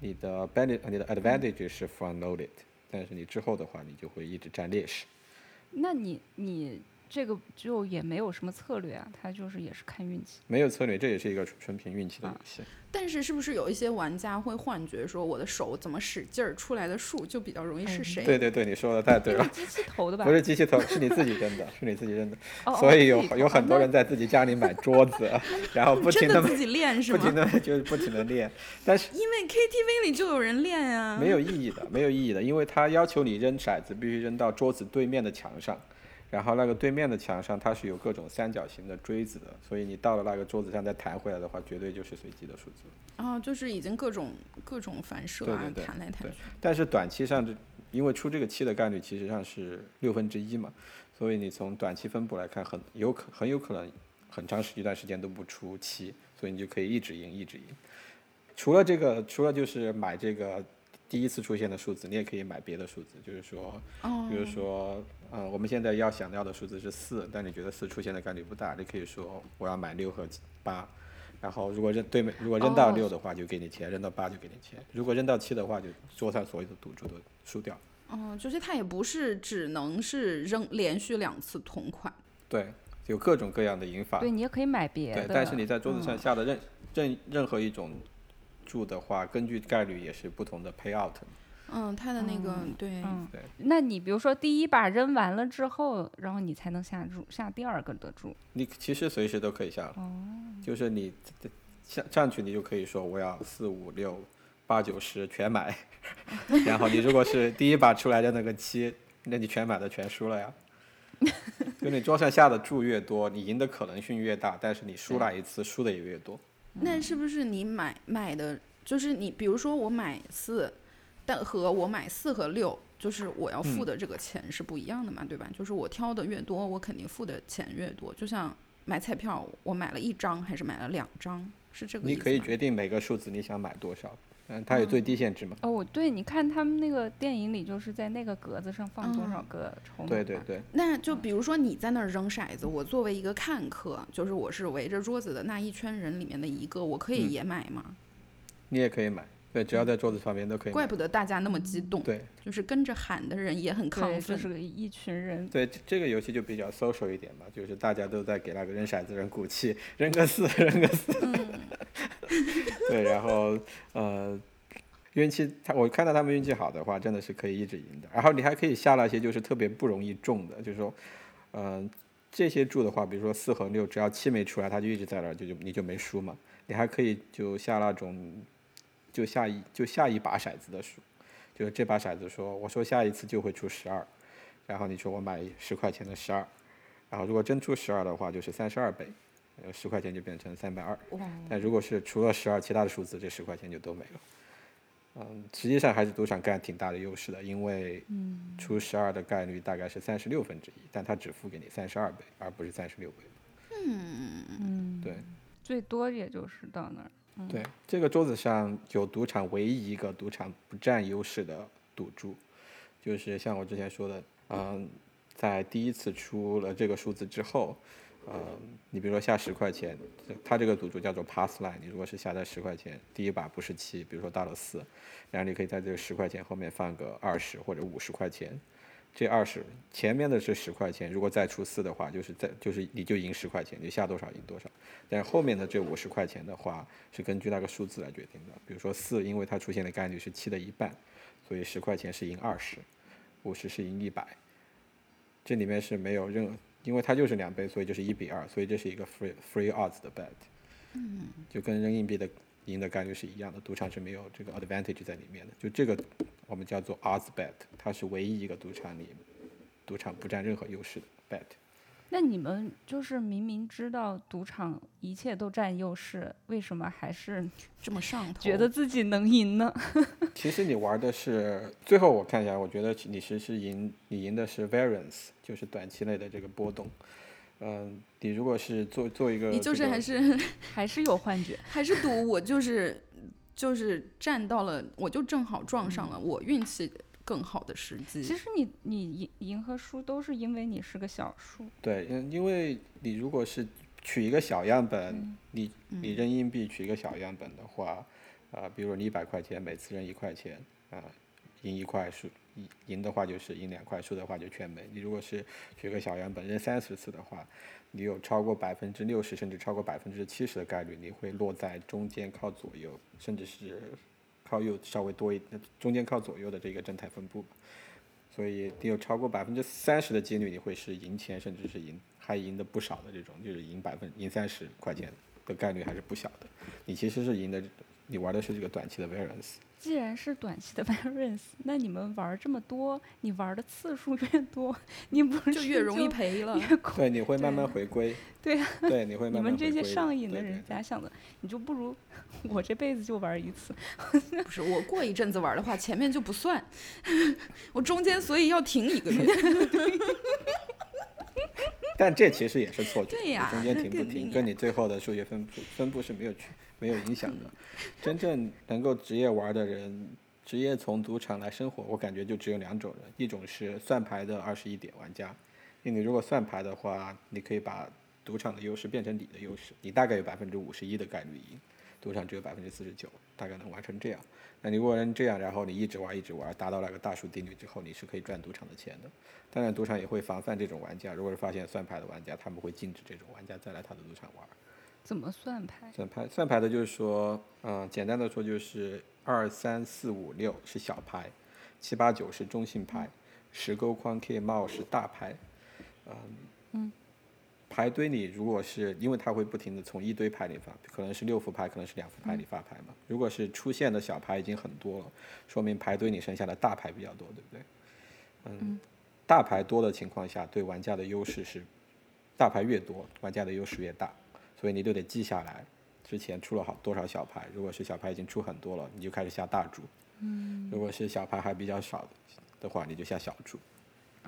你的 benefit 你的 advantage 是 front loaded，但是你之后的话，你就会一直占劣势。那你你这个就也没有什么策略啊，它就是也是看运气。没有策略，这也是一个纯纯凭运气的游啊戏。但是是不是有一些玩家会幻觉说，我的手怎么使劲儿出来的数就比较容易是嗯谁？对对对，你说的太对了，因为机器投的吧？不是机器投，是你自己扔的，是你自己扔的。所以有有很多人在自己家里买桌子，然后不停的自己练是吗？不停的就是不停的练，但是因为 KTV 里就有人练呀、没有意义的，没有意义的，因为他要求你扔骰子必须扔到桌子对面的墙上，然后那个对面的墙上它是有各种三角形的锥子的，所以你到了那个桌子上再弹回来的话，绝对就是随机的数字。哦，就是已经各种各种反射啊，弹来弹去。但是短期上，这因为出这个七的概率其实上是六分之一嘛，所以你从短期分布来看，很有可很有可能很长时一段时间都不出七，所以你就可以一直赢一直赢。除了这个，除了就是买这个第一次出现的数字，你也可以买别的数字，就是说，哦，比如说，嗯、我们现在要想到的数字是四，但你觉得四出现的概率不大，你可以说我要买六和八。然后，如果扔对面如果扔到哦六的话，就给你钱；扔到八就给你钱；如果扔到七的话，就桌上所有的赌注都输掉。哦，就是它也不是只能是扔连续两次同款。对，有各种各样的赢法。对你也可以买别对的。但是你在桌子上嗯下的任、任任何一种注的话，根据概率也是不同的 payout。嗯，他的那个、对，嗯对，那你比如说第一把扔完了之后，然后你才能下注下第二个的注。你其实随时都可以下了，哦就是你下上去，你就可以说我要四五六八九十全买，然后你如果是第一把出来的那个七，那你全买的全输了呀。就你桌上下的注越多，你赢的可能性越大，但是你输那一次输的也越多。那是不是你买买的，就是你比如说我买四，但和我买四和六，就是我要付嗯的这个钱是不一样的嘛，对吧？就是我挑的越多，我肯定付的钱越多。就像买彩票，我买了一张还是买了两张，是这个意思吗你可以决定每个数字你想买多少，嗯，它有最低限制嘛。哦，对，你看他们那个电影里，就是在那个格子上放多少嗯个筹码。对对。对，那就比如说你在那儿扔骰子，我作为一个看客，就是我是围着桌子的那一圈人里面的一个，我可以嗯也买吗？你也可以买，对，只要在桌子旁边都可以。怪不得大家那么激动，对就是跟着喊的人也很亢对，奋。就是一群人。对，这这个游戏就比较 social 一点吧，就是大家都在给那个扔骰子人鼓气，扔个四，扔个四。对，然后呃，运气他我看到他们运气好的话，真的是可以一直赢的。然后你还可以下那些就是特别不容易中的，就是说，嗯、这些注的话，比如说四和六，只要七没出来，他就一直在那儿，就就你就没输嘛。你还可以就下那种，就下一就下一把骰子的数，就是这把骰子说，我说下一次就会出十二，然后你说我买十块钱的十二，然后如果真出十二的话，就是三十二倍，呃，十块钱就变成三百二。哇，但如果是除了十二其他的数字，这十块钱就都没了。嗯，实际上还是赌场占挺大的优势的，因为出十二的概率大概是三十六分之一，但他只付给你三十二倍，而不是三十六倍。嗯，对最多也就是到那儿。对，这个桌子上有赌场唯一一个赌场不占优势的赌注，就是像我之前说的，嗯，在第一次出了这个数字之后，呃，你比如说下十块钱，它这个赌注叫做 pass line，你如果是下在十块钱，第一把不是七，比如说大了四，然后你可以在这个十块钱后面放个二十或者五十块钱，这二十前面的是十块钱，如果再出四的话，就是再就是你就赢十块钱，你下多少赢多少。但是后面的这五十块钱的话，是根据那个数字来决定的。比如说四，因为它出现的概率是七的一半，所以十块钱是赢二十，五十是赢一百。这里面是没有任何，因为它就是两倍，所以就是一比二，所以这是一个 free free odds 的 bet。嗯，就跟扔硬币的赢的概率是一样的，赌场是没有这个 advantage 在里面的。就这个我们叫做 odds bet，它是唯一一个赌场里赌场不占任何优势的 bet。那你们就是明明知道赌场一切都占优势，为什么还是这么上头，觉得自己能赢呢？其实你玩的是最后我看一下，我觉得你是是赢你赢的是 variance，就是短期内的这个波动。嗯，你如果是做做一个、你就是还是是还是有幻觉，还是赌我就是就是站到了，我就正好撞上了，我运气更好的时机。其实你你赢赢和输都是因为你是个小数。对，因因为你如果是取一个小样本，你你扔硬币取一个小样本的话，啊、比如说你一百块钱，每次扔一块钱，啊、赢一块输赢赢的话就是赢两块，输的话就全没。你如果是取个小样本扔三十次的话，你有超过百分之六十甚至超过百分之七十的概率，你会落在中间靠左右，甚至是靠右稍微多一点中间靠左右的这个正态分布。所以你有超过百分之三十的几率，你会是赢钱，甚至是赢还赢的不少的这种，就是赢百分赢三十块钱的概率还是不小的。你其实是赢的，你玩的是这个短期的 variance。既然是短期的 variance，那你们玩这么多，你玩的次数越多，你不是就越容易赔了。越亏对，你会慢慢回归。对呀、对，你会慢慢你们这些上瘾的人咋想的，你就不如我这辈子就玩一次。不是我过一阵子玩的话，前面就不算，我中间所以要停一个月。但这其实也是错觉，对呀中间停不停，跟你最后的数学分布分布是没有区没有影响的。真正能够职业玩的人，职业从赌场来生活，我感觉就只有两种人，一种是算牌的二十一点玩家，因为你如果算牌的话，你可以把赌场的优势变成你的优势，你大概有百分之五十一的概率赢，赌场只有百分之四十九，大概能玩成这样。那你如果能这样，然后你一直玩一直玩，达到那个大数定律之后，你是可以赚赌场的钱的。当然，赌场也会防范这种玩家。如果是发现算牌的玩家，他们会禁止这种玩家再来他的赌场玩。怎么算牌？算牌算牌的就是说，嗯、简单的说就是二三四五六是小牌，七八九是中性牌，十勾框 K 帽是大牌，嗯嗯牌堆里如果是因为它会不停的从一堆牌里发，可能是六副牌，可能是两副牌里发牌嘛。如果是出现的小牌已经很多了，说明牌堆里剩下的大牌比较多，对不对？嗯，大牌多的情况下，对玩家的优势是，大牌越多，玩家的优势越大，所以你都得记下来。之前出了好多少小牌，如果是小牌已经出很多了，你就开始下大注。嗯，如果是小牌还比较少的话，你就下小注。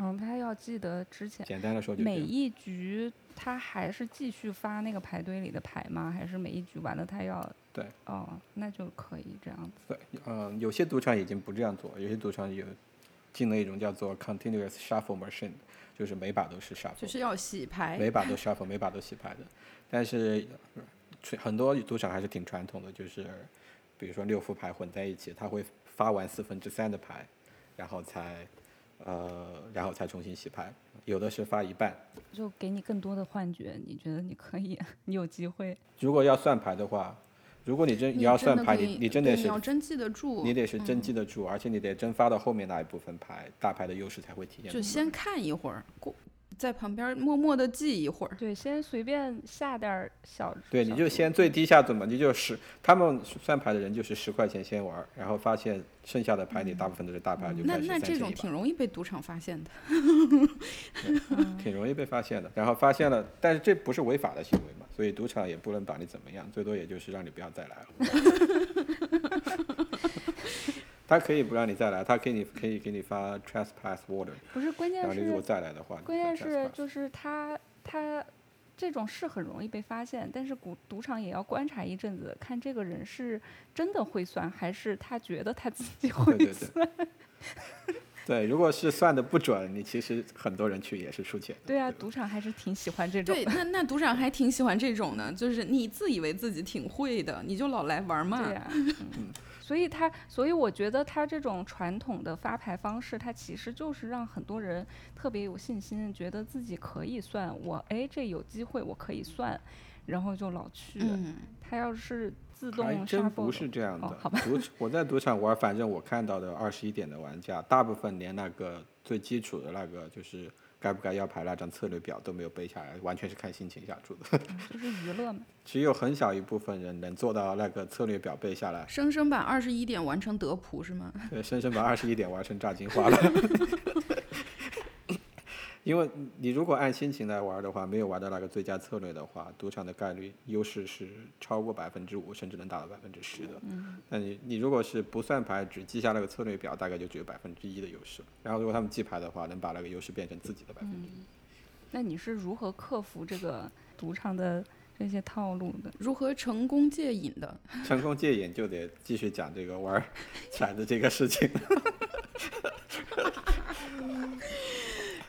嗯，他要记得之前简单的说就。每一局他还是继续发那个牌堆里的牌吗？还是每一局完了他要？对。哦，那就可以这样子。对，嗯、有些赌场已经不这样做，有些赌场有进了一种叫做 continuous shuffle machine，就是每把都是 shuffle，就是要洗牌每，把都 shuffle，每把都洗牌的。但是很多赌场还是挺传统的，就是比如说六副牌混在一起，他会发完四分之三的牌，然后才呃然后才重新洗牌，有的是发一半。就给你更多的幻觉，你觉得你可以，你有机会。如果要算牌的话，如果你真你要算牌，你你真的是你要真记得住，你得是真记得住，而且你得真发到后面那一部分牌，大牌的优势才会体现出来。就先看一会儿，过在旁边默默的记一会儿。对，先随便下点儿小。对，你就先最低下怎么，你就十，他们算牌的人就是十块钱先玩儿，然后发现剩下的牌里大部分都是大牌，就开始那那这种挺容易被赌场发现的。挺容易被发现的。然后发现了，但是这不是违法的行为嘛，所以赌场也不能把你怎么样，最多也就是让你不要再来了。他可以不让你再来，他给你可以给你发 trespass warning，不是关键然后你如果是再来的话，关键是就是他他这种是很容易被发现，但是赌赌场也要观察一阵子，看这个人是真的会算，还是他觉得他自己会对对算。对。对，如果是算的不准，你其实很多人去也是输钱。对啊，吧赌场还是挺喜欢这种对，那那赌场还挺喜欢这种的，就是你自以为自己挺会的，你就老来玩嘛。对呀、嗯，所以他，所以我觉得他这种传统的发牌方式，它其实就是让很多人特别有信心，觉得自己可以算，我哎这有机会我可以算，然后就老去。嗯，他要是自还动真刷爆不是这样的。哦好吧 赌我在赌场玩，反正我看到的二十一点的玩家，大部分连那个最基础的那个就是该不该要排那张策略表都没有背下来，完全是看心情下注的。就是娱乐嘛。只有很小一部分人能做到那个策略表背下来，生生把二十一点完成德普是吗？对，生生把二十一点完成炸金花了。因为你如果按心情来玩的话，没有玩到那个最佳策略的话，赌场的概率优势是超过百分之五，甚至能达到百分之十的。嗯。那你你如果是不算牌，只记下那个策略表，大概就只有百分之一的优势。然后如果他们记牌的话，能把那个优势变成自己的百分之一。那你是如何克服这个赌场的这些套路的？如何成功戒瘾的？成功戒瘾就得继续讲这个玩骰子 这个事情。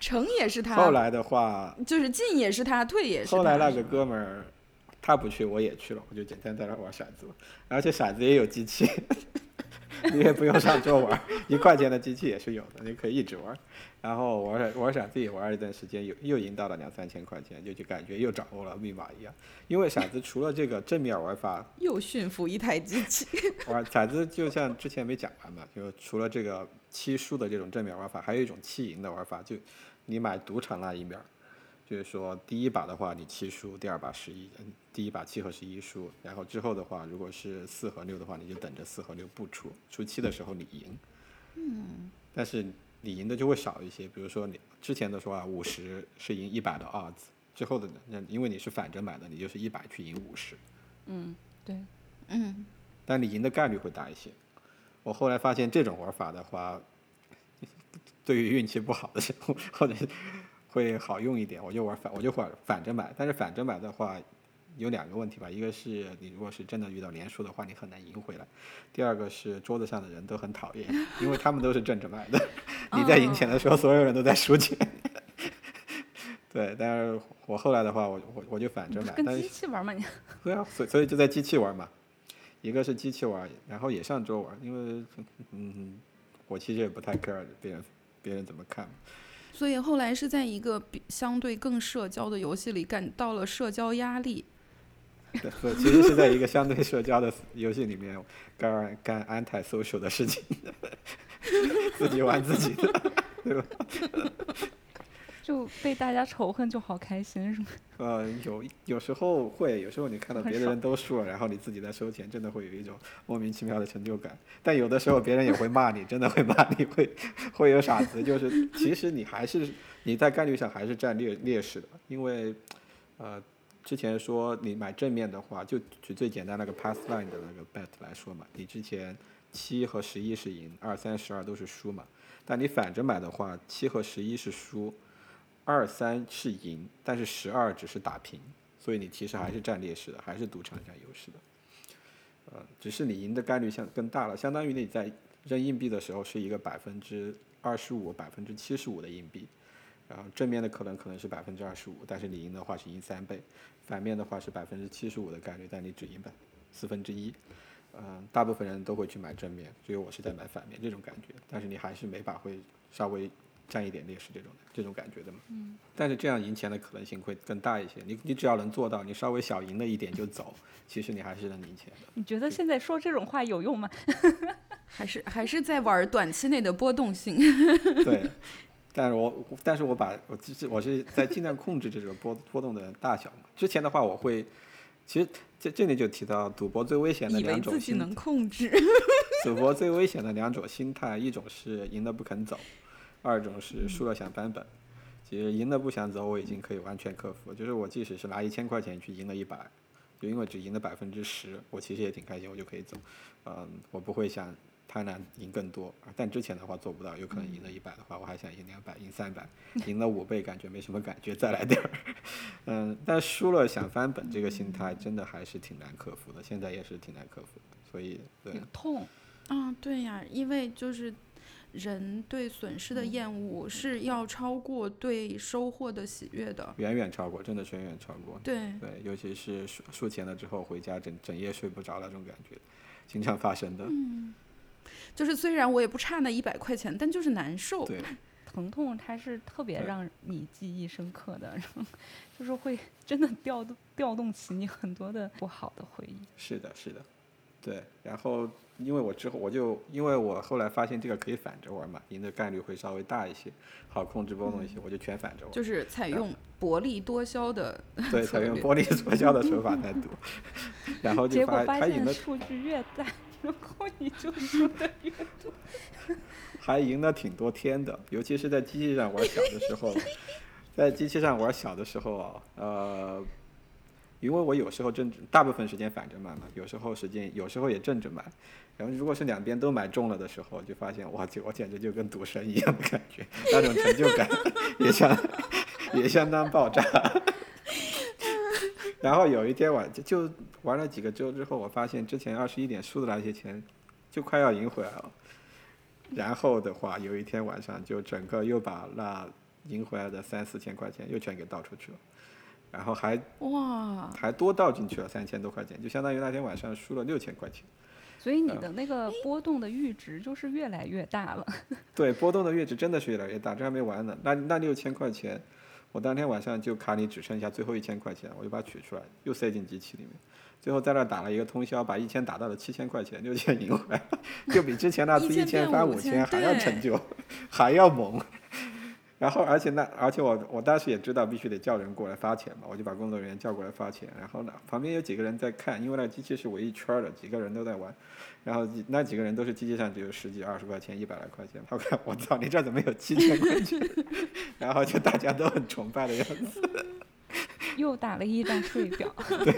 成也是他，后来的话，就是进也是他，退也是他。后来那个哥们儿，他不去，我也去了，我就简单在那玩骰子，而且骰子也有机器，你也不用上桌玩，一块钱的机器也是有的，你可以一直玩。然后玩玩骰子也玩了一段时间，又又赢到了两三千块钱，就就感觉又掌握了密码一样。因为骰子除了这个正面玩法，又驯服一台机器。玩骰子就像之前没讲完嘛，就除了这个七输的这种正面玩法，还有一种七赢的玩法，就你买赌场那一面儿，就是说第一把的话你七输，第二把十一，嗯第一把七和十一输，然后之后的话，如果是四和六的话，你就等着四和六不出，出七的时候你赢。嗯。但是你赢的就会少一些，比如说你之前的说啊，五十是赢一百的 odds，之后的呢，那因为你是反着买的，你就是一百去赢五十。嗯，对，嗯，但你赢的概率会大一些。我后来发现这种玩法的话，对于运气不好的时候，或者是会好用一点，我就玩反，我就玩反着买。但是反着买的话，有两个问题吧，一个是你如果是真的遇到连输的话，你很难赢回来；第二个是桌子上的人都很讨厌，因为他们都是正着买的，你在赢钱的时候，所有人都在输钱。对，但是我后来的话，我我我就反着买，跟机器玩嘛你？对啊，所以所以就在机器玩嘛，一个是机器玩，然后也上桌玩，因为嗯，我其实也不太 care 别人别人怎么看。所以后来是在一个比相对更社交的游戏里感到了社交压力。对，其实是在一个相对社交的游戏里面干干 anti social 的事情，自己玩自己的，对吧？就被大家仇恨就好开心是吗？呃，有有时候会，有时候你看到别的人都输了，然后你自己在收钱，真的会有一种莫名其妙的成就感。但有的时候别人也会骂你，真的会骂你，会会有傻子，就是其实你还是你在概率上还是占劣劣势的，因为呃之前说你买正面的话，就举最简单那个 pass line 的那个 bet 来说嘛，你之前七和十一是赢，二三十二都是输嘛，但你反着买的话，七和十一是输。二三是赢，但是十二只是打平，所以你其实还是占劣势的，还是赌场占优势的。呃，只是你赢的概率相更大了，相当于你在扔硬币的时候是一个百分之二十五、百分之七十五的硬币，然后正面的可能可能是百分之二十五，但是你赢的话是赢三倍，反面的话是百分之七十五的概率，但你只赢百四分之一。嗯、大部分人都会去买正面，只有我是在买反面这种感觉，但是你还是每把会稍微占一点劣势这种这种感觉的嘛。嗯。但是这样赢钱的可能性会更大一些。你你只要能做到，你稍微小赢了一点就走，其实你还是能赢钱的。你觉得现在说这种话有用吗？还是还是在玩短期内的波动性。对。但是我但是我把我其实我是在尽量控制这种波波动的大小嘛。之前的话我会，其实这这里就提到赌博最危险的两种心自己能控制。赌博最危险的两种心态，一种是赢了不肯走，二种是输了想翻本。其实赢了不想走，我已经可以完全克服。就是我即使是拿一千块钱去赢了一百，就因为只赢了百分之十，我其实也挺开心，我就可以走。嗯，我不会想贪婪赢更多。但之前的话做不到，有可能赢了一百的话，我还想赢两百、赢三百，赢了五倍感觉没什么感觉，再来点儿。嗯，但输了想翻本这个心态真的还是挺难克服的，现在也是挺难克服的。所以对有，痛，啊，对呀，因为就是人对损失的厌恶是要超过对收获的喜悦的。远远超过，真的是远远超过。对，对，尤其是输输钱了之后回家整整夜睡不着那种感觉，经常发生的。嗯就是虽然我也不差那一百块钱，但就是难受。对，疼痛它是特别让你记忆深刻的，然后就是会真的调动调动起你很多的不好的回忆。是的，是的，对。然后因为我之后我就因为我后来发现这个可以反着玩嘛，赢的概率会稍微大一些，好控制波动一些，我就全反着玩。就是采用薄利多销的对，采用薄利多销的手法在赌，然后就结果发还赢的发现数据越大，然后你就输的越多。还赢了挺多天的，尤其是在机器上玩小的时候，在机器上玩小的时候啊，呃，因为我有时候正大部分时间反着买嘛，有时候时间有时候也正着买，然后如果是两边都买中了的时候，就发现哇，就我简直就跟赌神一样的感觉，那种成就感也相 也相当爆炸。然后有一天晚就就玩了几个周之后，我发现之前二十一点输的那些钱，就快要赢回来了。然后的话，有一天晚上就整个又把那赢回来的三四千块钱又全给倒出去了，然后还哇，还多倒进去了三千多块钱，就相当于那天晚上输了六千块钱。所以你的那个波动的阈值就是越来越大了。对，波动的阈值真的是越来越大，这还没完呢。那那六千块钱，我当天晚上就卡里只剩下最后一千块钱，我就把它取出来，又塞进机器里面。最后在那打了一个通宵，把一千打到了七千块钱，六千赢回来，就比之前那次一千翻五千还要对成就，还要猛。然后，而且那，而且我我当时也知道必须得叫人过来发钱嘛，我就把工作人员叫过来发钱。然后呢，旁边有几个人在看，因为那机器是围一圈儿的，几个人都在玩。然后那几个人都是机器上只有十几、二十块钱、一百来块钱。他看我操，你这怎么有七千块钱？然后就大家都很崇拜的样子。又打了一张税表，对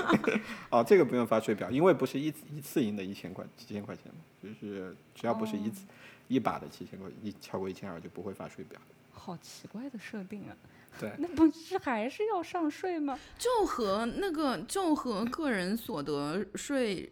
哦，这个不用发税表，因为不是一次一次赢的一千块、七千块钱嘛，就是只要不是一次、一把的七千块，一超过一千二就不会发税表。好奇怪的设定啊！对，那不是还是要上税吗？就和那个就和个人所得税，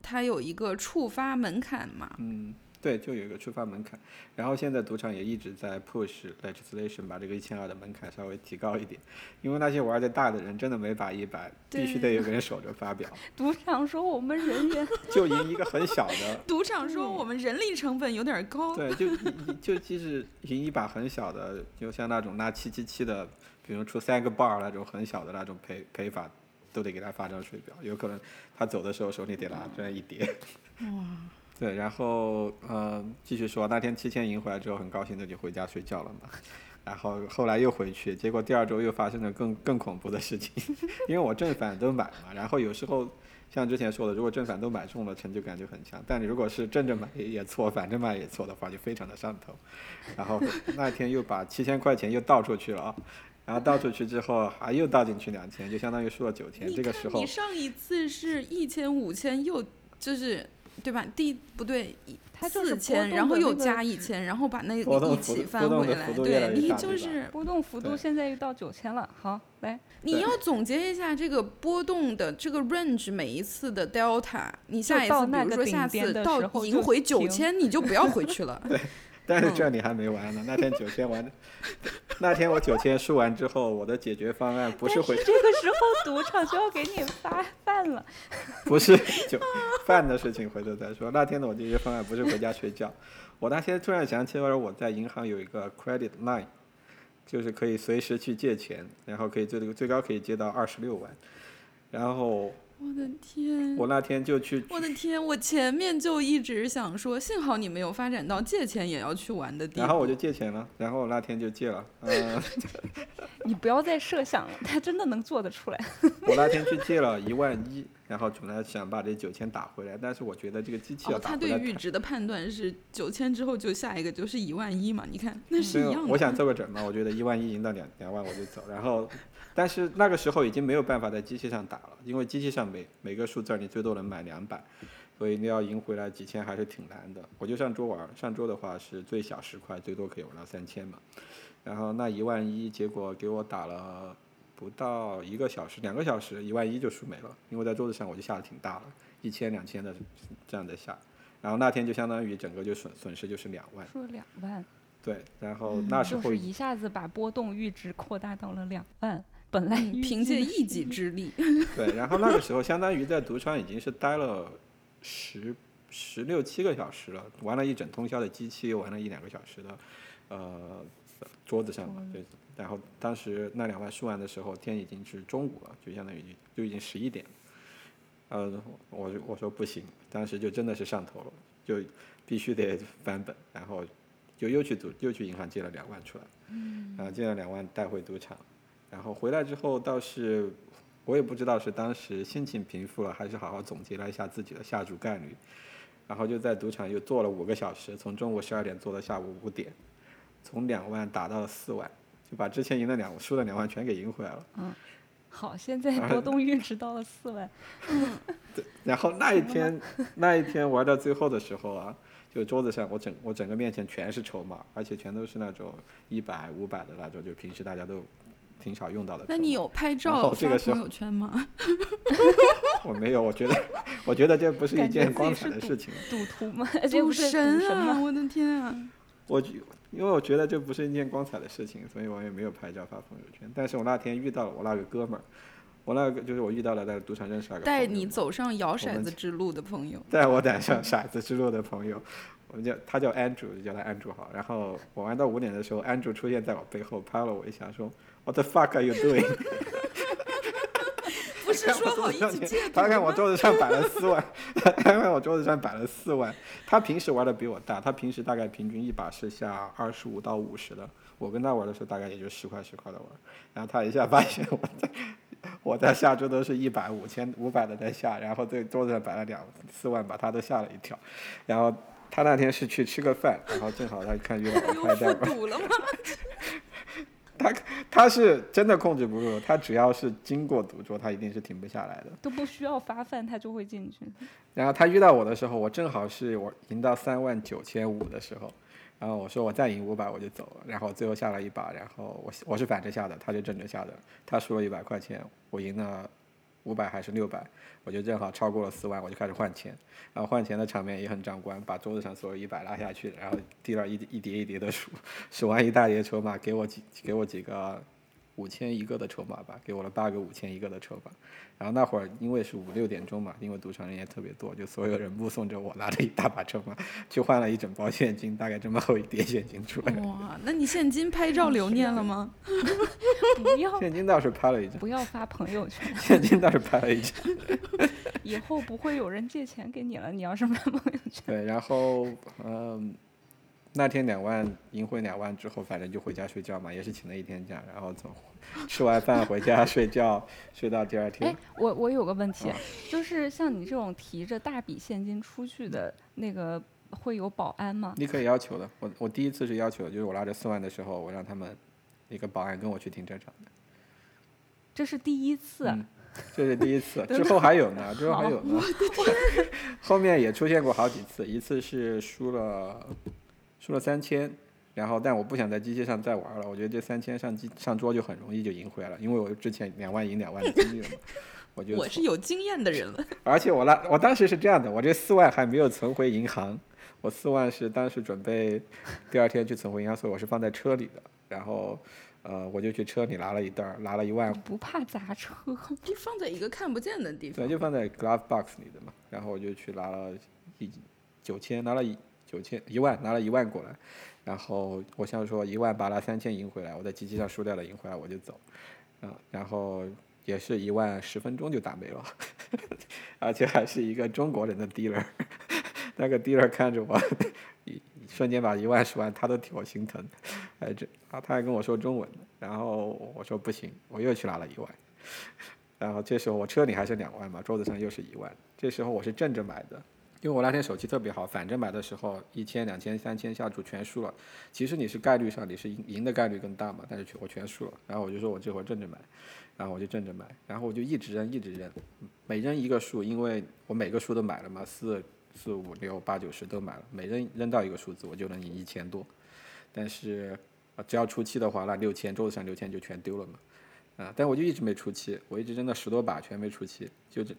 它有一个触发门槛嘛。嗯，对，就有一个触发门槛。然后现在赌场也一直在 push legislation 把这个一千二的门槛稍微提高一点，因为那些玩的大的人真的没把一百，必须得有个人守着发表，赌场说我们人员 就赢一个很小的。赌场说我们人力成本有点高。对，就就即使赢一把很小的，就像那种拿七七七的，比如出三个 bar 那种很小的那种赔赔法，都得给他发张水表，有可能他走的时候手里得拿这样一叠。哇，对，然后呃，继续说，那天七千赢回来之后，很高兴的就回家睡觉了嘛。然后后来又回去，结果第二周又发生了更更恐怖的事情，因为我正反都买嘛。然后有时候像之前说的，如果正反都买中了，成就感就很强。但你如果是正着买也错，反着买也错的话，就非常的上头。然后那天又把七千块钱又倒出去了啊，然后倒出去之后还又倒进去两千，就相当于输了九千。这个时候你上一次是一千五千，又就是对吧？第不对，它四千，然后又加一千，然后把那个一起翻回来。对你就是波动幅度现在又到九千了。好，来，你要总结一下这个波动的这个 range 每一次的 delta，你下一次比如说下次到赢回九千，你就不要回去了。但是嗯这里还没完呢，那天九千完，那天我九千输完之后，我的解决方案不是回这个时候赌场就要给你发饭了。不是酒饭的事情，回头再说。那天的我解决方案不是回家睡觉，我那天突然想起来，我在银行有一个 credit line，就是可以随时去借钱，然后可以最最高可以借到二十六万，然后我的天！我那天就去，我的天！我前面就一直想说，幸好你没有发展到借钱也要去玩的地步。然后我就借钱了，然后我那天就借了，嗯、你不要再设想了，他真的能做得出来。我那天去借了一万一，然后本来想把这九千打回来，但是我觉得这个机器要哦，他打回来太。对阈值的判断是九千之后就下一个就是一万一嘛？你看那是一样，的。我想做个准嘛，我觉得一万一赢到两两万我就走，然后，但是那个时候已经没有办法在机器上打了，因为机器上每每个数字你最多能买两百，所以你要赢回来几千还是挺难的。我就上桌玩儿，上桌的话是最小十块，最多可以玩到三千嘛。然后那一万一，结果给我打了不到一个小时，两个小时，一万一就输没了，因为在桌子上我就下的挺大了，一千两千的这样在下。然后那天就相当于整个就损损失就是两万，输了两万，对，然后那时候就是一下子把波动阈值扩大到了两万，本来凭借一己之力，对，然后那个时候相当于在赌场已经是待了十十六七个小时了，玩了一整通宵的机器，又玩了一两个小时的，呃，桌子上嘛，对。然后当时那两万输完的时候，天已经是中午了，就相当于就已经十一点了。呃，我就我说不行，当时就真的是上头了，就必须得翻本，然后就又去赌，又去银行借了两万出来，嗯然后借了两万带回赌场，然后回来之后倒是我也不知道是当时心情平复了，还是好好总结了一下自己的下注概率，然后就在赌场又坐了五个小时，从中午十二点坐到下午五点，从两万打到了四万，就把之前赢的两输的两万全给赢回来了。嗯好，现在波动阈值到了四万，然后那一天，那一天玩到最后的时候啊，就桌子上我整我整个面前全是筹码，而且全都是那种一百、五百的那种，就平时大家都挺少用到的。那你有拍照这发朋友圈吗？我没有，我觉得我觉得这不是一件光彩的事情。赌徒吗？赌神啊！我的天啊！我觉因为我觉得这不是一件光彩的事情，所以我也没有拍照发朋友圈。但是我那天遇到了我那个哥们儿，我那个就是我遇到了在赌场认识那个带你走上摇骰子之路的朋友，带我走上骰子之路的朋友，我们叫他叫 Andrew，就叫他 Andrew 好。然后我玩到五点的时候，Andrew 出现在我背后拍了我一下，说 What the fuck are you doing？不是说 好一起他看我？桌子上摆了四万，他看我桌子上摆了四万。他平时玩的比我大，他平时大概平均一把是下二十五到五十的，我跟他玩的时候大概也就十块十块的玩。然后他一下发现我在我在下桌都是一百、五千、五百的在下，然后对桌子上摆了两四万，把他都吓了一跳。然后他那天是去吃个饭，然后正好他看遇到我，他又也在玩。复赌了吗？他他是真的控制不住，他只要是经过赌桌，他一定是停不下来的。都不需要发饭，他就会进去。然后他遇到我的时候，我正好是我赢到三万九千五的时候，然后我说我再赢五百我就走了，然后最后下了一把，然后我我是反着下的，他就正着下的，他输了一百块钱，我赢了五百还是六百，我就正好超过了四万，我就开始换钱，然后换钱的场面也很壮观，把桌子上所有一百拉下去，然后滴了一一叠一叠的数，数完一大叠筹码，给我几给我几个五千一个的筹码吧，给我了八个五千一个的筹码。然后那会儿因为是五六点钟嘛，因为赌场人也特别多，就所有人目送着我拿着一大把筹码去换了一整包现金，大概这么厚一叠现金出来。哇，那你现金拍照留念了吗？不要 现金倒是拍了一张，不要发朋友圈，现金倒是拍了一张。以后不会有人借钱给你了。你要是发朋友圈，对，然后嗯，那天两万赢回两万之后，反正就回家睡觉嘛，也是请了一天假，然后从吃完饭回家睡觉，睡到第二天哎。，我我有个问题，就是像你这种提着大笔现金出去的那个，会有保安吗？你可以要求的，我我第一次是要求的，就是我拉着四万的时候，我让他们一个保安跟我去停车场的，这是第一次，嗯这是第一次，之后还有呢，之后还有呢，后面也出现过好几次，一次是输了输了三千，然后但我不想在机器上再玩了，我觉得这三千上机上桌就很容易就赢回来了，因为我之前两万赢两万的经历了嘛，我就我是有经验的人了。而且我那我当时是这样的，我这四万还没有存回银行，我四万是当时准备第二天去存回银行，所以我是放在车里的。然后，呃，我就去车里拿了一袋儿，拿了一万，不怕砸车？就放在一个看不见的地方对，方。就放在 glove box 里的嘛。然后我就去拿了一九千，拿了一九千一万，拿了一万过来。然后我想说一万把那三千赢回来，我在机器上输掉了赢回来我就走。啊，然后也是一万十分钟就打没了，而且还是一个中国人的 dealer，那个 dealer 看着我，一瞬间把一万输完，他都替我心疼，哎这啊他还跟我说中文，然后我说不行，我又去拿了一万，然后这时候我车里还剩两万嘛，桌子上又是一万，这时候我是正着买的。因为我那天手气特别好，反正买的时候一千、两千、三千下注全输了。其实你是概率上你是赢赢的概率更大嘛，但是我全输了。然后我就说我这会儿正着买，然后我就正着买，然后我就一直扔一直扔，每扔一个数，因为我每个数都买了嘛，四四五六八九十都买了，每扔扔到一个数字我就能赢一千多。但是，只要出七的话，那六千桌子上六千就全丢了嘛。啊，但我就一直没出七，我一直扔了十多把全没出七，就这。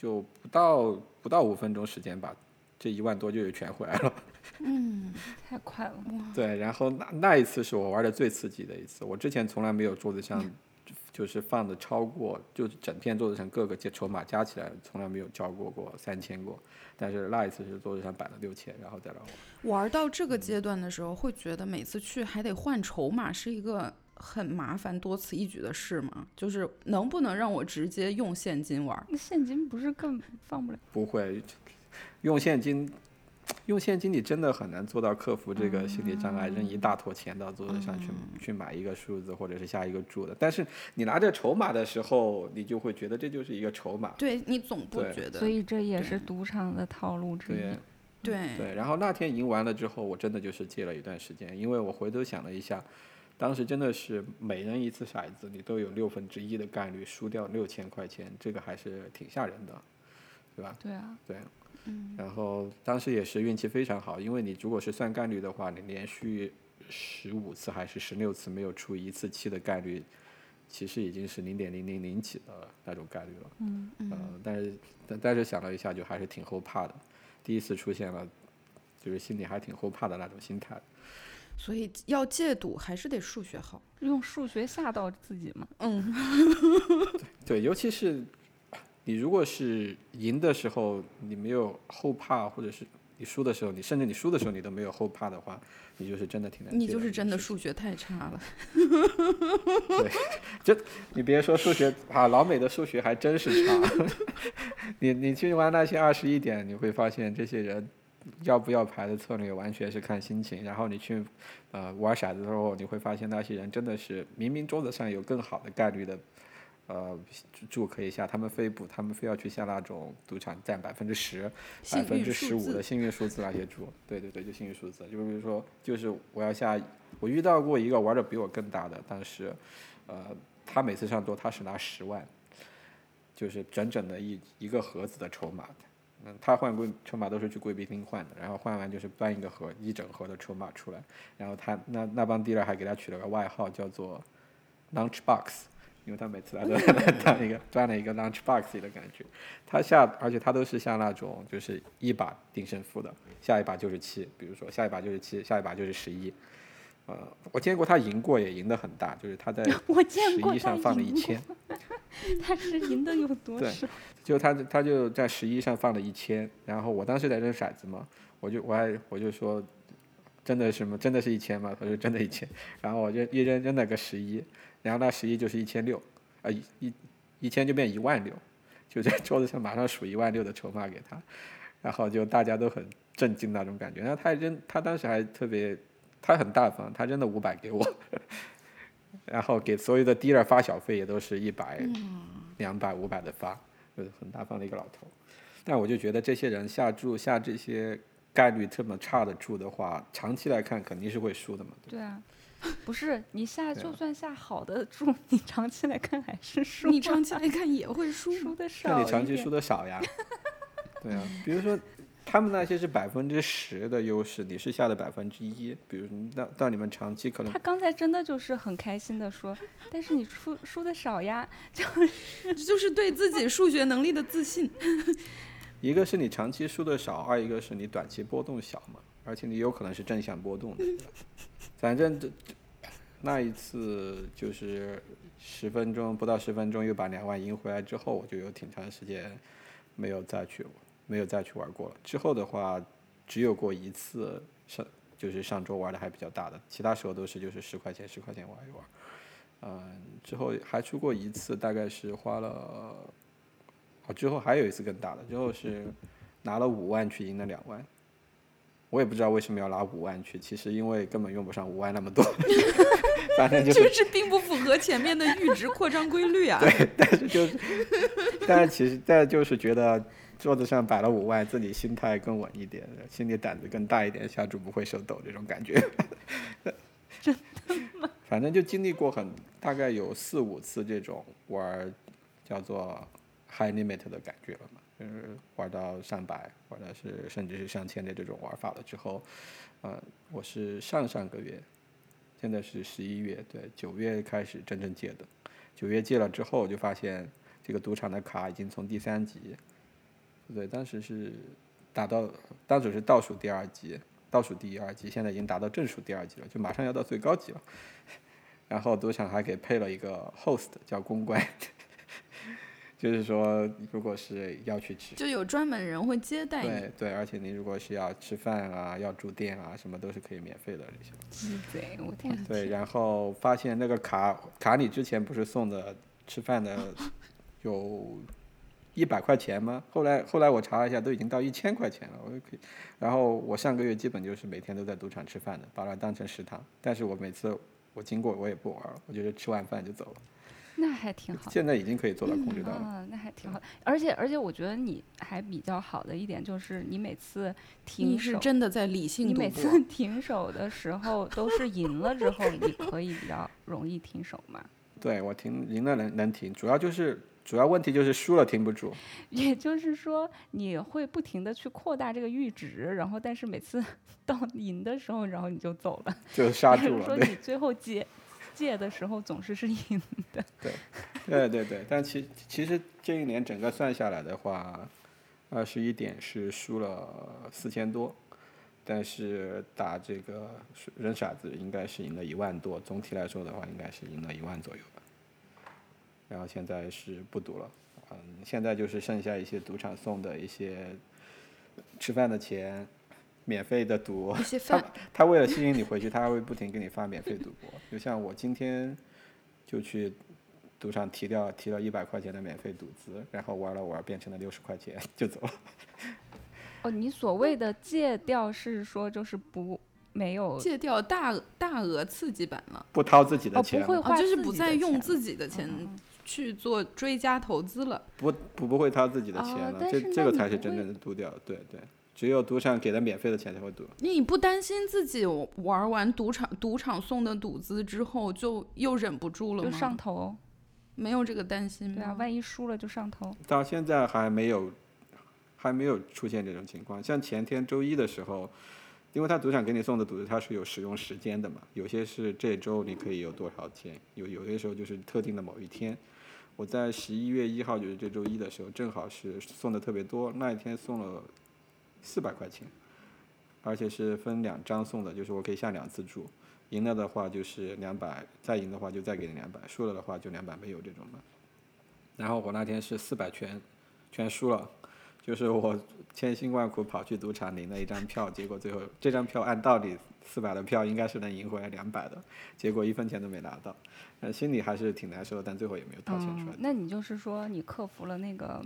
就不到不到五分钟时间吧，这一万多就又全回来了。嗯，太快了。对，然后那那一次是我玩的最刺激的一次，我之前从来没有桌子上就是放的超过，就整片桌子上各个筹码加起来从来没有超过过三千过，但是那一次是桌子上摆了六千，然后再来玩。玩到这个阶段的时候，会觉得每次去还得换筹码是一个。很麻烦、多此一举的事吗？就是能不能让我直接用现金玩？那现金不是更放不了？不会，用现金，用现金你真的很难做到克服这个心理障碍，扔一大坨钱到桌子上去去买一个数字或者是下一个注的。但是你拿着筹码的时候，你就会觉得这就是一个筹码。对你总不觉得？所以这也是赌场的套路之一。对对。然后那天赢完了之后，我真的就是戒了一段时间，因为我回头想了一下。当时真的是每人一次骰子，你都有六分之一的概率输掉六千块钱，这个还是挺吓人的，对吧？对啊。对。嗯。然后当时也是运气非常好，因为你如果是算概率的话，你连续十五次还是十六次没有出一次七的概率，其实已经是零点零零零几的那种概率了。嗯嗯。呃，但是但但是想了一下，就还是挺后怕的。第一次出现了，就是心里还挺后怕的那种心态。所以要戒赌还是得数学好，用数学吓到自己嘛。嗯，对，尤其是你如果是赢的时候你没有后怕，或者是你输的时候，你甚至你输的时候你都没有后怕的话，你就是真的挺难。你就是真的数学太差了。对，就你别说数学啊，老美的数学还真是差。你你去玩那些二十一点，你会发现这些人。要不要牌的策略完全是看心情，然后你去，呃，玩骰子的时候，你会发现那些人真的是明明桌子上有更好的概率的，呃，注可以下，他们非不，他们非要去下那种赌场占百分之十、百分之十五的幸运数字那些注。对对对，就幸运数字。就比如说，就是我要下，我遇到过一个玩的比我更大的，但是，呃，他每次上桌他是拿十万，就是整整的一一个盒子的筹码。嗯，他换贵筹码都是去贵宾厅换的，然后换完就是搬一个盒，一整盒的筹码出来，然后他那那帮 dealer 还给他取了个外号叫做 lunch box，因为他每次来都 端一个端了一个 lunch box 的感觉。他下，而且他都是像那种就是一把定胜负的，下一把就是七，比如说下一把就是七，下一把就是十一。呃，我见过他赢过，也赢得很大，就是他在 十一上放了一千。他是赢的有多少？对，就他他就在十一上放了一千，然后我当时在扔骰子嘛，我就我还我就说，真的是吗？真的是一千吗？他说真的一千，然后我就一扔扔了个十一，然后那十一就是一千六，啊一一一千就变一万六，就在桌子上马上数一万六的筹码给他，然后就大家都很震惊那种感觉，然后他扔他当时还特别。他很大方，他真的五百给我，然后给所有的 dealer 发小费也都是一百、两百、五百的发，就是很大方的一个老头。但我就觉得这些人下注下这些概率这么差的注的话，长期来看肯定是会输的嘛。对啊，不是你下就算下好的注，你长期来看还是输。你长期来看也会输，输的少。那你长期输的少呀？对啊，比如说。他们那些是百分之十的优势，你是下的百分之一。比如到到你们长期可能，他刚才真的就是很开心的说，但是你输输的少呀，就是就是对自己数学能力的自信。一个是你长期输的少，二一个是你短期波动小嘛，而且你有可能是正向波动的。反正这那一次就是十分钟不到十分钟又把两万赢回来之后，我就有挺长时间没有再去。没有再去玩过了。之后的话，只有过一次上，就是上周玩的还比较大的，其他时候都是就是十块钱十块钱玩一玩。嗯，之后还出过一次，大概是花了，哦，之后还有一次更大的，之后是拿了五万去赢了两万。我也不知道为什么要拿五万去，其实因为根本用不上五万那么多，反正就是就 是并不符合前面的阈值扩张规律啊。对，但是就是，但是其实，但就是觉得桌子上摆了五万，自己心态更稳一点，心里胆子更大一点，下注不会手抖这种感觉。真的吗？反正就经历过很大概有四五次这种玩儿叫做 high limit 的感觉了嘛，就是玩到上百，玩的是甚至是上千的这种玩法了之后，呃，我是上上个月，现在是十一月，对，九月开始真正戒的。九月戒了之后，就发现这个赌场的卡已经从第三级，不对，当时是打到当时是倒数第二级，倒数第二级，现在已经达到正数第二级了，就马上要到最高级了。然后赌场还给配了一个 host 叫公关，就是说如果是要去吃，就有专门人会接待你。对对，而且你如果是要吃饭啊，要住店啊，什么都是可以免费的这些。鸡贼，我天！对，然后发现那个卡卡里之前不是送的吃饭的 有一百块钱吗？后来后来我查了一下，都已经到一千块钱了，我就可以。然后我上个月基本就是每天都在赌场吃饭的，把它当成食堂。但是我每次我经过我也不玩了，我就是吃完饭就走了。那还挺好。现在已经可以做到控制到了。啊，那还挺好。而且而且，我觉得你还比较好的一点就是，你每次停你是，真的在理性你。每次停手的时候都是赢了之后，你可以比较容易停手嘛。对我停赢了能能停，主要就是主要问题就是输了停不住。也就是说，你会不停的去扩大这个阈值，然后但是每次 到赢的时候，然后你就走了。就刹住了，说你最后借借的时候总是是赢的。对对对，但其其实这一年整个算下来的话，二十一点是输了四千多，但是打这个扔骰子应该是赢了一万多，总体来说的话应该是赢了一万左右吧。然后现在是不赌了，嗯，现在就是剩下一些赌场送的一些吃饭的钱，免费的赌，他，他为了吸引你回去，他还会不停给你发免费赌博。就像我今天就去赌场提掉提了一百块钱的免费赌资，然后玩了玩，变成了六十块钱就走了。哦，你所谓的戒掉是说就是不没有戒掉大大额刺激版了，不掏自己的哦钱了，不会花啊，就是不再用自己的钱嗯去做追加投资了。不不不会掏自己的钱了，哦这这个才是真正的赌掉。对对，只有赌场给的免费的钱才会赌。你不担心自己玩完赌场赌场送的赌资之后就又忍不住了吗就？上头。没有这个担心吗？对啊，万一输了就上头。到现在还没有，还没有出现这种情况。像前天周一的时候，因为他赌场给你送的赌资，它是有使用时间的嘛，有些是这周你可以有多少钱，有有些时候就是特定的某一天。我在十一月一号，就是这周一的时候，正好是送的特别多，那一天送了四百块钱，而且是分两张送的，就是我可以下两次注。赢了的话就是两百，再赢的话就再给你两百，输了的话就两百没有这种嘛。然后我那天是四百全全输了，就是我千辛万苦跑去赌场领了一张票，结果最后这张票按道理四百的票应该是能赢回来两百的，结果一分钱都没拿到，呃，心里还是挺难受，但最后也没有掏钱出来。嗯，那你就是说你克服了那个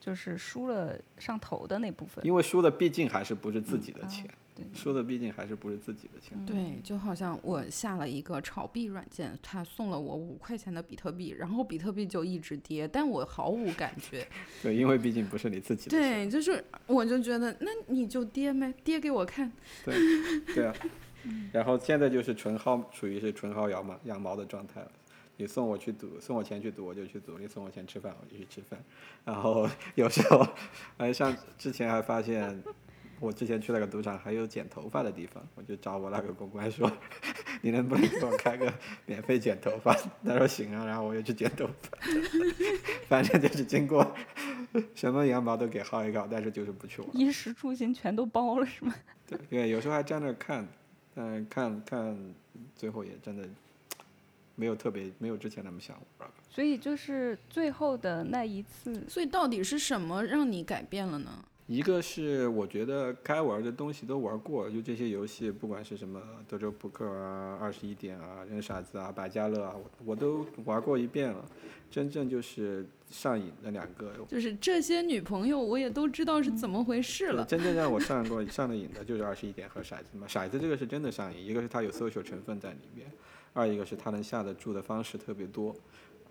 就是输了上头的那部分。因为输的毕竟还是不是自己的啊钱，对输的毕竟还是不是自己的钱。对，就好像我下了一个炒币软件，他送了我五块钱的比特币，然后比特币就一直跌，但我毫无感觉。对，因为毕竟不是你自己的钱。对，就是我就觉得，那你就跌呗，跌给我看。对啊，然后现在就是纯薅，属于是纯薅羊毛羊毛的状态了。你送我去赌，送我钱去赌，我就去赌；你送我钱吃饭，我就去吃饭。然后有时候，哎，像之前还发现，我之前去那个赌场还有剪头发的地方，我就找我那个公关说，你能不能给我开个免费剪头发？他说行啊，然后我就去剪头发。反正就是经过什么羊毛都给薅一薅，但是就是不去玩。衣食住行全都包了是吗？对，对，有时候还站那看，但看看最后也真的没有特别没有之前那么想玩了。所以就是最后的那一次，所以到底是什么让你改变了呢？一个是我觉得该玩的东西都玩过了，就这些游戏，不管是什么德州扑克啊、二十一点啊、扔骰子啊、百家乐啊，我我都玩过一遍了。真正就是上瘾的两个，就是这些女朋友我也都知道是怎么回事了。真正让我上过上了瘾的就是二十一点和骰子嘛。骰子这个是真的上瘾，一个是它有 social 成分在里面，二一个是它能下得注的方式特别多，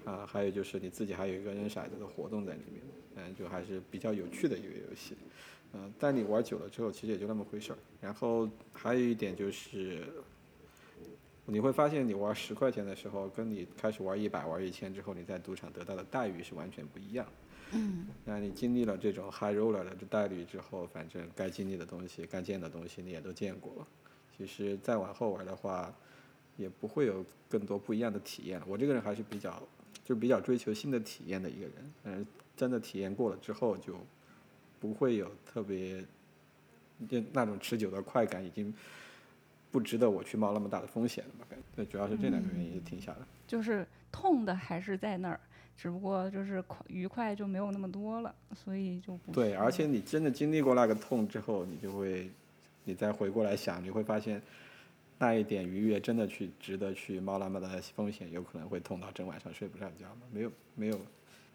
啊，还有就是你自己还有一个扔骰子的活动在里面。嗯，就还是比较有趣的一个游戏，嗯，但你玩久了之后，其实也就那么回事儿。然后还有一点就是，你会发现你玩十块钱的时候，跟你开始玩一百、玩一千之后，你在赌场得到的待遇是完全不一样。嗯。那你经历了这种 high roller 的待遇之后，反正该经历的东西、该见的东西你也都见过了。其实再往后玩的话，也不会有更多不一样的体验了。我这个人还是比较，就比较追求新的体验的一个人，嗯。真的体验过了之后，就不会有特别就那种持久的快感，已经不值得我去冒那么大的风险了吧？对，主要是这两个原因停下来。就是痛的还是在那儿，只不过就是快愉快就没有那么多了，所以就不。对，而且你真的经历过那个痛之后，你就会，你再回过来想，你会发现那一点愉悦真的去值得去冒那么大的风险，有可能会痛到整晚上睡不上觉吗？没有，没有。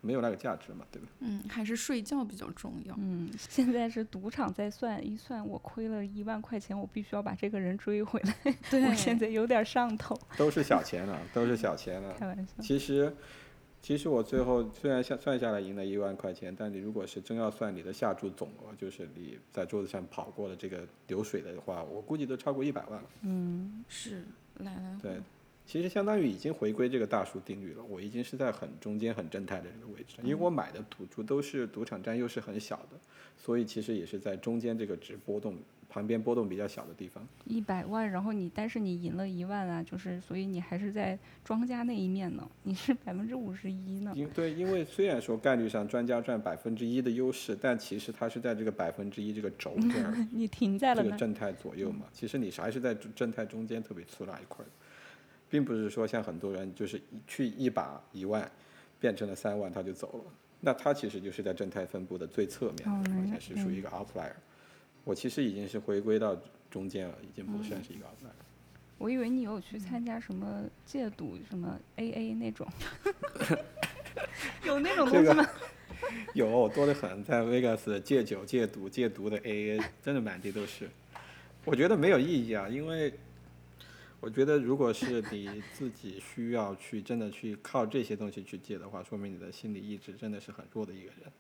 没有那个价值嘛，对吧？嗯，还是睡觉比较重要。嗯，现在是赌场在算一算，我亏了一万块钱，我必须要把这个人追回来。对，我现在有点上头。都是小钱了，都是小钱了。开玩笑。其实，其实我最后虽然下算下来赢了一万块钱，但你如果是真要算你的下注总额，就是你在桌子上跑过的这个流水的话，我估计都超过一百万了。嗯，是来来回。对。其实相当于已经回归这个大数定律了，我已经是在很中间、很正态的这个位置。因为我买的赌注都是赌场占优势很小的，所以其实也是在中间这个值波动旁边波动比较小的地方。一百万，然后你但是你赢了一万啊，就是所以你还是在庄家那一面呢，你是百分之五十一呢。因对，因为虽然说概率上专家占百分之一的优势，但其实它是在这个百分之一这个轴这儿，你停在了这个正态左右嘛。其实你还是在正态中间特别粗那一块。并不是说像很多人就是去一把一万，变成了三万他就走了，那他其实就是在正态分布的最侧面，而且是属于一个 outlier。我其实已经是回归到中间了，已经不算是一个 outlier。我以为你有去参加什么戒赌什么 AA 那种，有那种东西吗？有多得很，在 Vegas 戒酒戒赌戒毒的 AA 真的满地都是。我觉得没有意义啊，因为。我觉得，如果是你自己需要去真的去靠这些东西去戒的话，说明你的心理意志真的是很弱的一个人。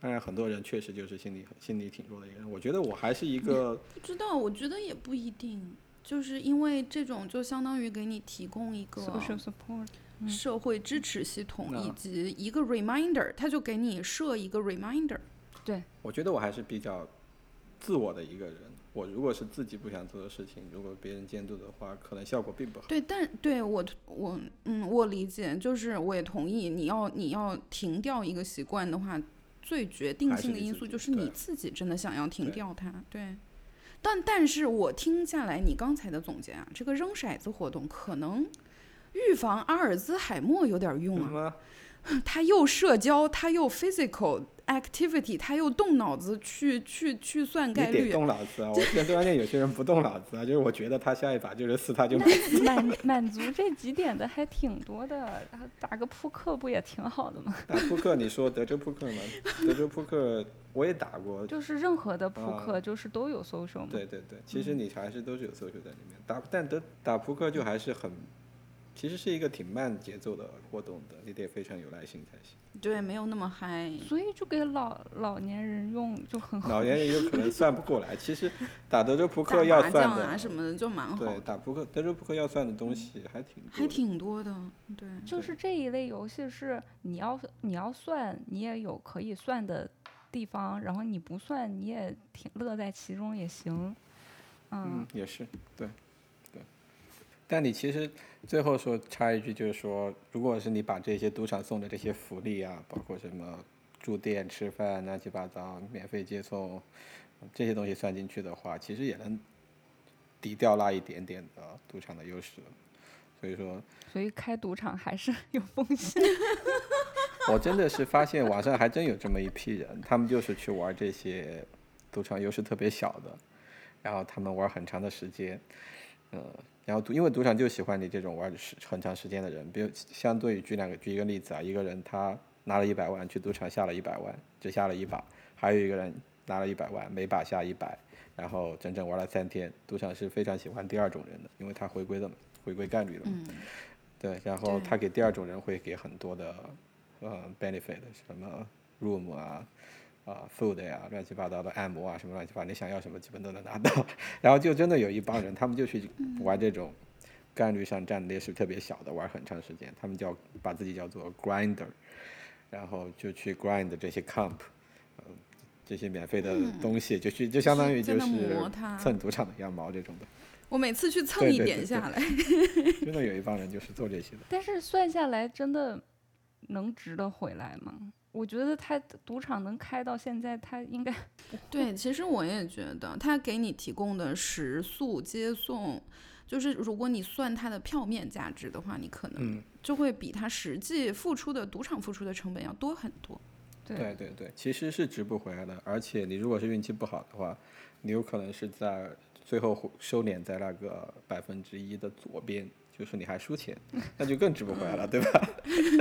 当然，很多人确实就是心理心理挺弱的一个人。我觉得我还是一个不知道，我觉得也不一定，就是因为这种就相当于给你提供一个 social support 社会支持系统以及一个 reminder，他就给你设一个 reminder。对，我觉得我还是比较自我的一个人。我如果是自己不想做的事情，如果别人监督的话，可能效果并不好。对，但对我我嗯，我理解，就是我也同意，你要你要停掉一个习惯的话，最决定性的因素就是你自己真的想要停掉它。对，但但是我听下来你刚才的总结啊，这个扔骰子活动可能预防阿尔兹海默有点用啊，它又社交，他又 physical。activity，他又动脑子去去去算概率。动脑子啊！我现在发现有些人不动脑子啊，就是我觉得他下一把就是四，他就满 满足这几点的还挺多的。打个扑克不也挺好的吗？打扑克，你说德州扑克吗？德州扑克我也打过。就是任何的扑克，就是都有 social 吗？对对对，其实你还是都是有 social 在里面。打但德打扑克就还是很，其实是一个挺慢节奏的活动的，你得非常有耐心才行。对，没有那么嗨，所以就给老老年人用就很好。老年人有可能算不过来，其实打德州扑克要算的啊什么的就蛮好。对，打扑克德州扑克要算的东西还挺还挺多的，对。就是这一类游戏是你要你要算，你也有可以算的地方，然后你不算你也挺乐在其中也行。嗯，也是，对。但你其实最后说插一句，就是说，如果是你把这些赌场送的这些福利啊，包括什么住店、吃饭、乱七八糟、免费接送这些东西算进去的话，其实也能抵掉那一点点的赌场的优势。所以说，所以开赌场还是 有风险。我真的是发现网上还真有这么一批人，他们就是去玩这些赌场，优势特别小的，然后他们玩很长的时间，嗯，然后赌因为赌场就喜欢你这种玩时很长时间的人，比如相对于举两个举一个例子啊，一个人他拿了一百万去赌场下了一百万，只下了一把，还有一个人拿了一百万，每把下一百，然后整整玩了三天。赌场是非常喜欢第二种人的，因为他回归的嘛，回归概率了。嗯，对，然后他给第二种人会给很多的呃 benefit，什么 room 啊。啊、f o o d 呀，乱七八糟的按摩啊，什么乱七八糟，你想要什么基本都能拿到。然后就真的有一帮人，他们就去玩这种概率上占的也是特别小的，玩很长时间。他们叫把自己叫做 grinder，然后就去 grind 这些 comp，呃，这些免费的东西，就去就相当于就是磨它蹭赌场的羊毛这种的。我每次去蹭一对对对点下来，真的有一帮人就是做这些的。但是算下来真的能值得回来吗？我觉得他赌场能开到现在，他应该对，其实我也觉得，他给你提供的食宿接送，就是如果你算他的票面价值的话，你可能嗯，就会比他实际付出的赌场付出的成本要多很多。对对对对，其实是值不回来的。而且你如果是运气不好的话，你有可能是在最后收敛在那个百分之一的左边，就是你还输钱，那就更值不回来了，对吧？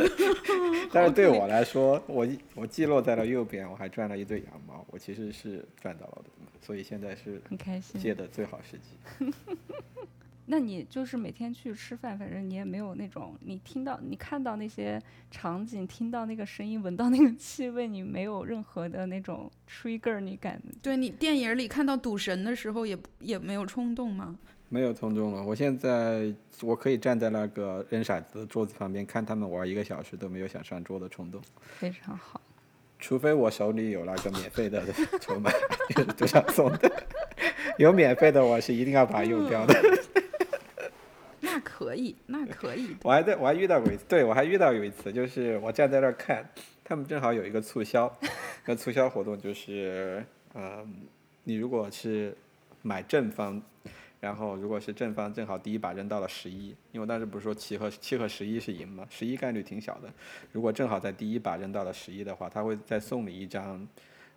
但是对我来说，我我既落在了右边，我还赚了一堆羊毛，我其实是赚到了的，所以现在是很开心。借的最好时机。那你就是每天去吃饭，反正你也没有那种，你听到、你看到那些场景，听到那个声音，闻到那个气味，你没有任何的那种 trigger，你感对你电影里看到赌神的时候也，也没有冲动吗？没有从中了，我现在我可以站在那个扔骰子的桌子旁边看他们玩一个小时，都没有想上桌的冲动。非常好。除非我手里有那个免费的 筹码，就是赌场送的，有免费的我是一定要把它用掉的。那可以，那可以。我还在我还遇到过一次，对我还遇到有一次，就是我站在那儿看，他们正好有一个促销，那促销活动就是，嗯，你如果是买正方，然后如果是正方正好第一把扔到了十一，因为当时不是说七和七和十一是赢嘛，十一概率挺小的，如果正好在第一把扔到了十一的话，他会再送你一张，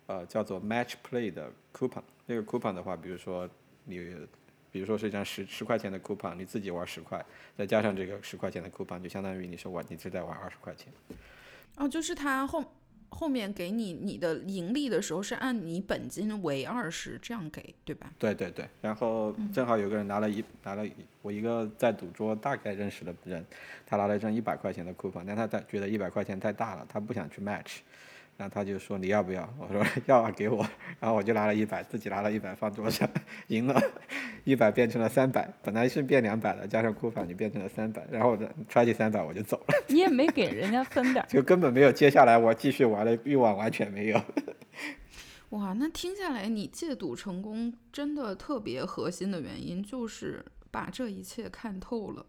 呃，叫做 Match Play 的 coupon。那个 coupon 的话，比如说你，比如说是一张十十块钱的 coupon，你自己玩十块，再加上这个十块钱的 coupon，就相当于你是玩你是在玩二十块钱。哦，就是他后后面给你你的盈利的时候是按你本金为二十这样给，对吧？对对对，然后正好有个人拿了一拿了一我一个在赌桌大概认识的人，他拿了一张一百块钱的 coupon，但他他觉得一百块钱太大了，他不想去 match，然后他就说你要不要？我说 要啊，给我，然后我就拿了一百，自己拿了一百放桌上，赢了，一百变成了三百，本来是变两百的，加上 coupon 就变成了三百，然后我的揣起三百我就走了，你也没给人家分点，就根本没有接下来我继续玩的欲望，完全没有。哇，那听下来你戒赌成功真的特别核心的原因就是把这一切看透了，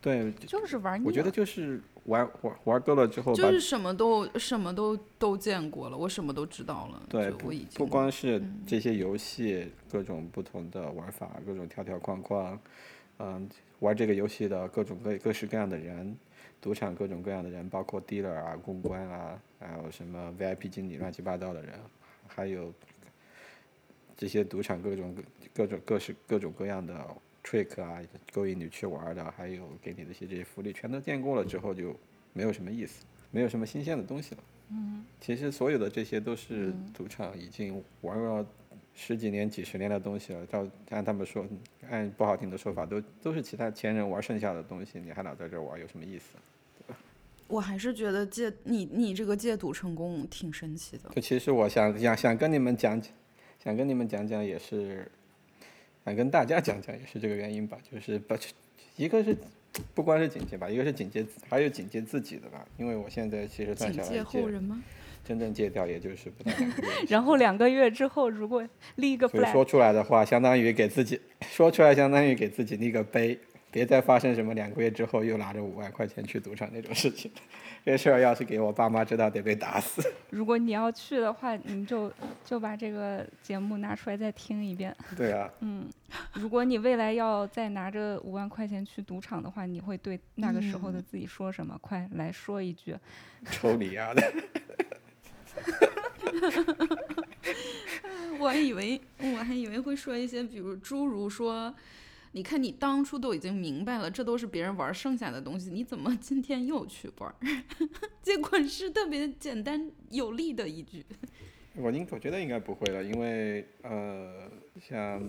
对，就是玩腻我觉得就是玩玩玩够了之后，就是什么都什么都都见过了，我什么都知道了。对，我已经不光是这些游戏，各种不同的玩法，各种条条框框，嗯，玩这个游戏的各种各各式各样的人，赌场各种各样的人，包括 dealer 啊、公关啊，还有什么 VIP 经理乱七八糟的人，还有这些赌场各种各各种各式各种各样的 trick 啊，勾引你去玩的，还有给你的一些这些福利，全都见过了之后，就没有什么意思，没有什么新鲜的东西了。嗯其实所有的这些都是赌场已经玩了十几年、几十年的东西了。照按他们说，按不好听的说法，都都是其他前人玩剩下的东西，你还老在这玩，有什么意思？我还是觉得戒你你这个戒赌成功挺神奇的。就其实我想想想跟你们讲，想跟你们讲讲，也是想跟大家讲讲，也是这个原因吧。就是把一个是不光是警戒吧，一个是警戒，还有警戒自己的吧。因为我现在其实算警戒后人吗？真正戒掉，也就是不到两个月。然后两个月之后，如果立一个所以 flag，说出来的话，相当于给自己说出来，相当于给自己立个碑，别再发生什么两个月之后又拿着五万块钱去赌场那种事情。这事儿要是给我爸妈知道，得被打死。如果你要去的话，你就就把这个节目拿出来再听一遍。对啊，嗯，如果你未来要再拿着五万块钱去赌场的话，你会对那个时候的自己说什么？快来说一句。抽你丫的！我还以为我还以为会说一些，比如诸如说，你看你当初都已经明白了，这都是别人玩剩下的东西，你怎么今天又去玩？结果是特别简单有力的一句。我应我觉得应该不会了，因为呃，像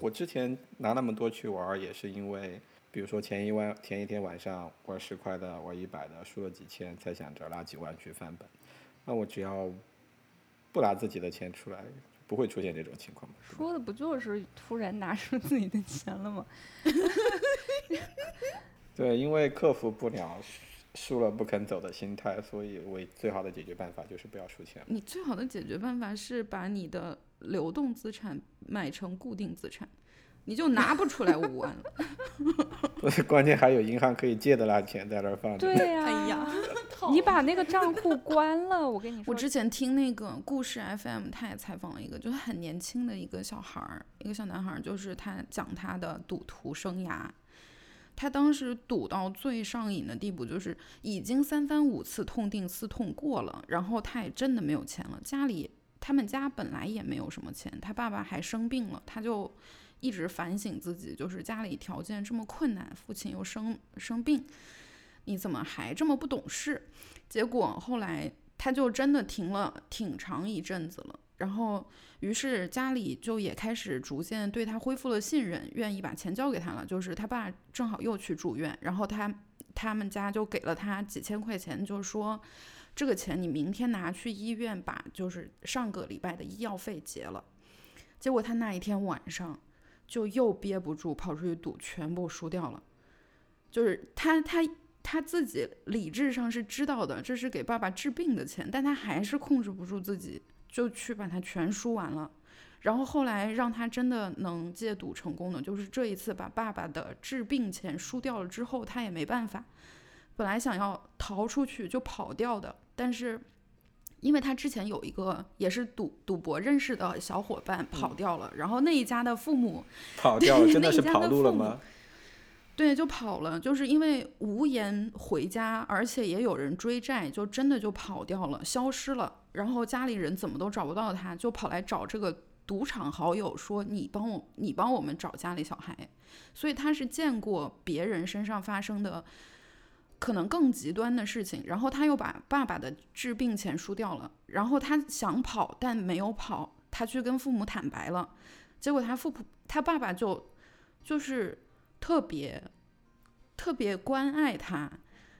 我之前拿那么多去玩，也是因为，比如说前一晚前一天晚上玩十块的，玩一百的，输了几千，才想着拿几万去翻本。那我只要不拿自己的钱出来，不会出现这种情况吗？说的不就是突然拿出自己的钱了吗？对，因为克服不了输了不肯走的心态，所以我最好的解决办法就是不要输钱。你最好的解决办法是把你的流动资产买成固定资产，你就拿不出来五万了。不是，关键还有银行可以借的那钱在那儿放着。对呀、哎呀，你把那个账户关了，我跟你说，我之前听那个故事 FM，他也采访了一个，就是很年轻的一个小孩儿，一个小男孩儿，就是他讲他的赌徒生涯。他当时赌到最上瘾的地步，就是已经三番五次痛定思痛过了，然后他也真的没有钱了。家里他们家本来也没有什么钱，他爸爸还生病了，他就一直反省自己，就是家里条件这么困难，父亲又生生病，你怎么还这么不懂事？结果后来他就真的停了挺长一阵子了，然后于是家里就也开始逐渐对他恢复了信任，愿意把钱交给他了。就是他爸正好又去住院，然后他他们家就给了他几千块钱，就说这个钱你明天拿去医院把就是上个礼拜的医药费结了。结果他那一天晚上就又憋不住跑出去赌，全部输掉了。就是他他他自己理智上是知道的，这是给爸爸治病的钱，但他还是控制不住自己，就去把它全输完了。然后后来让他真的能戒赌成功的，就是这一次把爸爸的治病钱输掉了之后，他也没办法。本来想要逃出去就跑掉的，但是因为他之前有一个也是赌赌博认识的小伙伴跑掉了，然后那一家的父母跑掉了，真的是跑路了吗？对，就跑了，就是因为无颜回家，而且也有人追债，就真的就跑掉了，消失了。然后家里人怎么都找不到他，就跑来找这个赌场好友说：“你帮我，你帮我们找家里小孩。”所以他是见过别人身上发生的可能更极端的事情，然后他又把爸爸的治病钱输掉了，然后他想跑但没有跑，他去跟父母坦白了，结果他父母他爸爸就就是特别特别关爱他。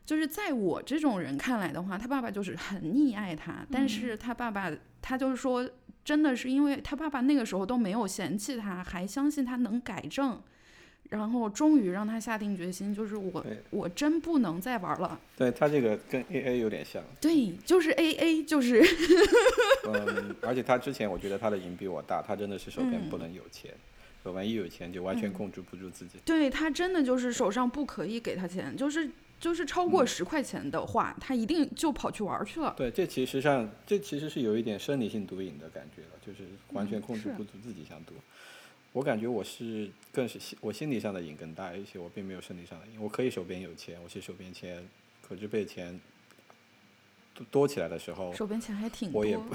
就是在我这种人看来的话，他爸爸就是很溺爱他，但是他爸爸他就是说，真的是因为他爸爸那个时候都没有嫌弃他，还相信他能改正，然后终于让他下定决心，就是我我真不能再玩了。对他这个跟 A A 有点像，对，就是 A A，就是嗯，而且他之前我觉得他的瘾比我大，他真的是手边嗯不能有钱，手边一有钱就完全控制不住自己。对他真的就是手上不可以给他钱，就是就是超过十块钱的话，他一定就跑去玩去了。对，这其实上这其实是有一点生理性毒瘾的感觉了，就是完全控制不住自己想赌。我感觉我是更是心我心理上的瘾更大一些，我并没有生理上的瘾。我可以手边有钱，我是手边钱可支配钱多多起来的时候，手边钱还挺多我，也不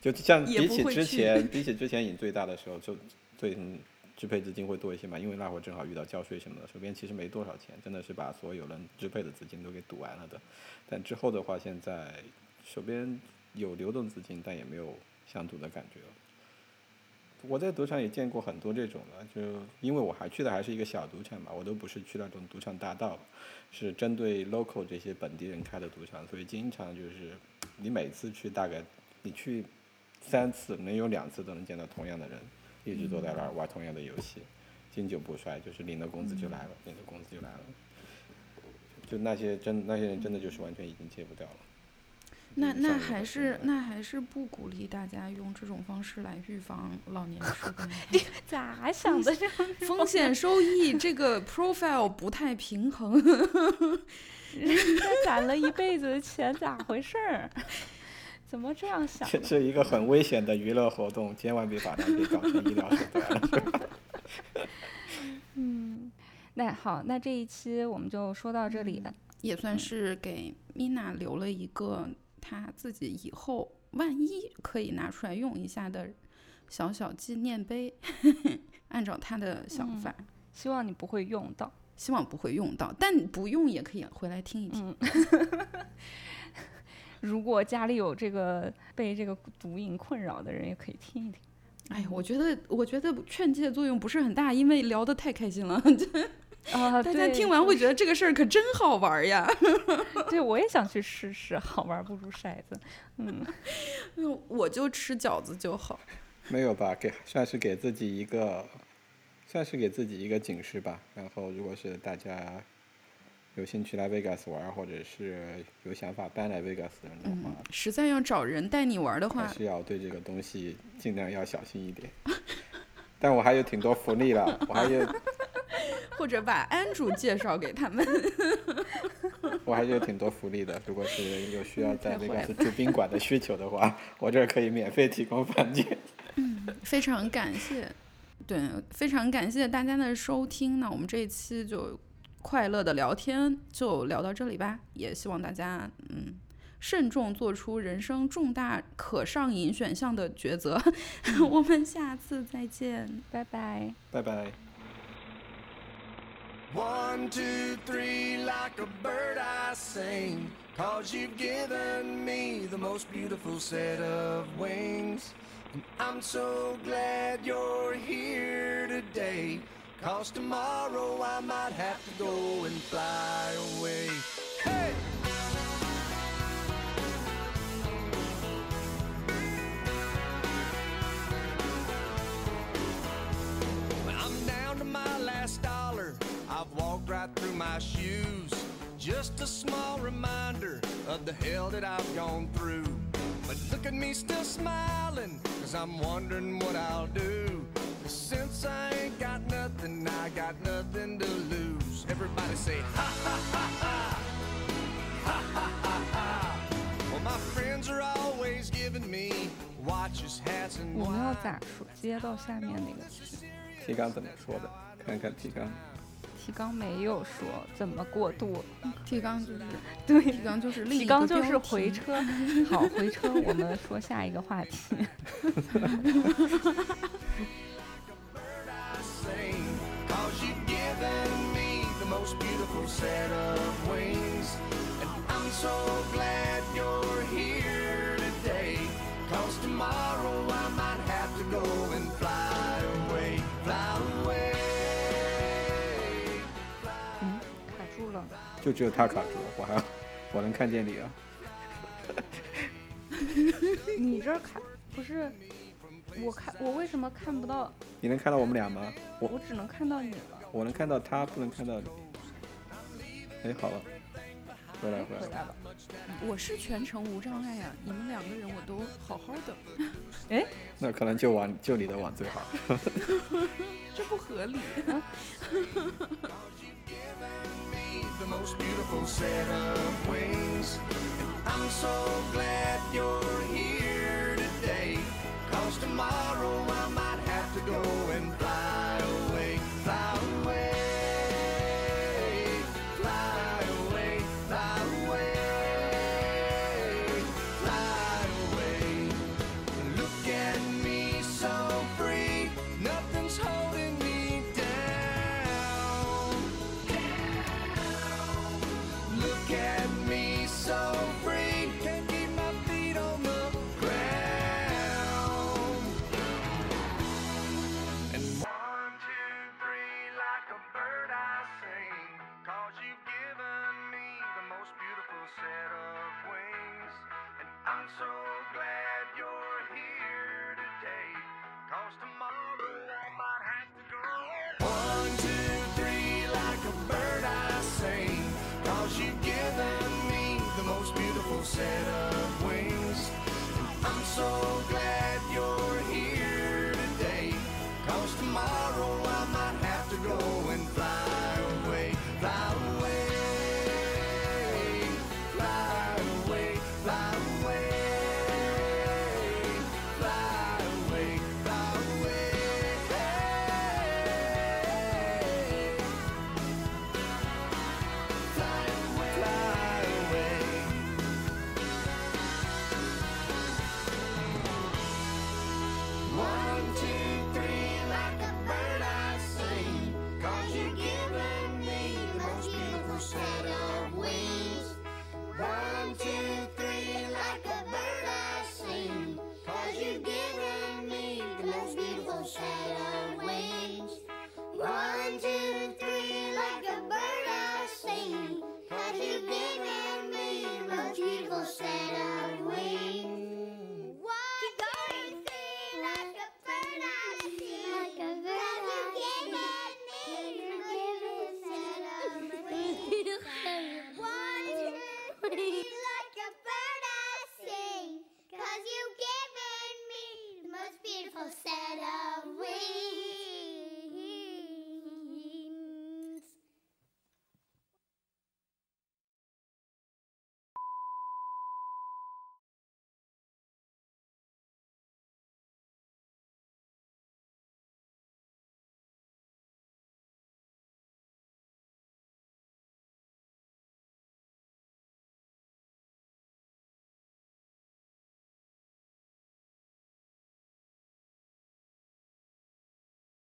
就像比起之前，比起之前瘾最大的时候，就对嗯支配资金会多一些嘛，因为那会儿正好遇到交税什么的，手边其实没多少钱，真的是把所有能支配的资金都给赌完了的。但之后的话，现在手边有流动资金，但也没有想赌的感觉了。我在赌场也见过很多这种的，就因为我还去的还是一个小赌场嘛，我都不是去那种赌场大道，是针对 local 这些本地人开的赌场，所以经常就是你每次去大概你去三次，能有两次都能见到同样的人，一直都在那儿玩同样的游戏，经久不衰，就是领了工资就来了，领了工资就来了。就那些真那些人真的就是完全已经戒不掉了。那那还是那还是不鼓励大家用这种方式来预防老年痴呆。咋想的？这风险收益这个 profile 不太平衡。人家攒了一辈子的钱，咋回事儿？怎么这样想？这是一个很危险的娱乐活动，千万别把它给搞成医疗手段 嗯，那好，那这一期我们就说到这里了。也算是给 Mina 留了一个她自己以后万一可以拿出来用一下的小小纪念碑。按照她的想法，希望你不会用到。希望不会用到，但不用也可以回来听一听。嗯，如果家里有这个被这个毒瘾困扰的人，也可以听一听。哎呀，我觉得我觉得劝诫作用不是很大，因为聊得太开心了，啊，大家听完会觉得这个事儿可真好玩呀。对我也想去试试，好玩不如骰子。嗯，嗯我就吃饺子就好。没有吧？给算是给自己一个，算是给自己一个警示吧。然后，如果是大家有兴趣来 Vegas 玩，或者是有想法搬来 Vegas 的人的话，嗯，实在要找人带你玩的话，还是要对这个东西尽量要小心一点。但我还有挺多福利了，我还有 或者把安主介绍给他们。我还是有挺多福利的。如果是有需要在 Vegas 住宾馆的需求的话，我这儿可以免费提供房间。嗯非常感谢，对，非常感谢大家的收听。那我们这一期就快乐的聊天就聊到这里吧，也希望大家嗯慎重做出人生重大可上瘾选项的抉择。我们下次再见。拜拜。拜拜。One, two, three, like a bird I sing. Cause you've given me the most beautiful set of wings. And I'm so glad you're here today. Cause tomorrow I might have to go and fly away. Hey! I'm down to my last dollar. I've walked right through my shoes. Just a small reminder of the hell that I've gone through. But look at me still smiling, cause I'm wondering what I'll do. Since I ain't got nothing, I got nothing to lose. Everybody say, ha ha ha ha! Ha ha ha ha! Well, my friends are always giving me watches, hats, and 我们要 wine. 咋说接到下面那个题？提纲怎么说的？看看提纲。 提纲没有说怎么过渡，提纲就是对提纲就是提纲就是回车。好，回车，我们说下一个话题。就只有他卡住了，我还我能看见你啊。你这儿看不是？我看我为什么看不到？你能看到我们俩吗？我我只能看到你了。我能看到他，不能看到你。哎，好了，回来回来。回来了。我是全程无障碍呀、你们两个人我都好好的，哎，那可能就网就你的网最好。这不合理。The most beautiful set of wings. And I'm so glad you're here today. Cause tomorrow I might have to go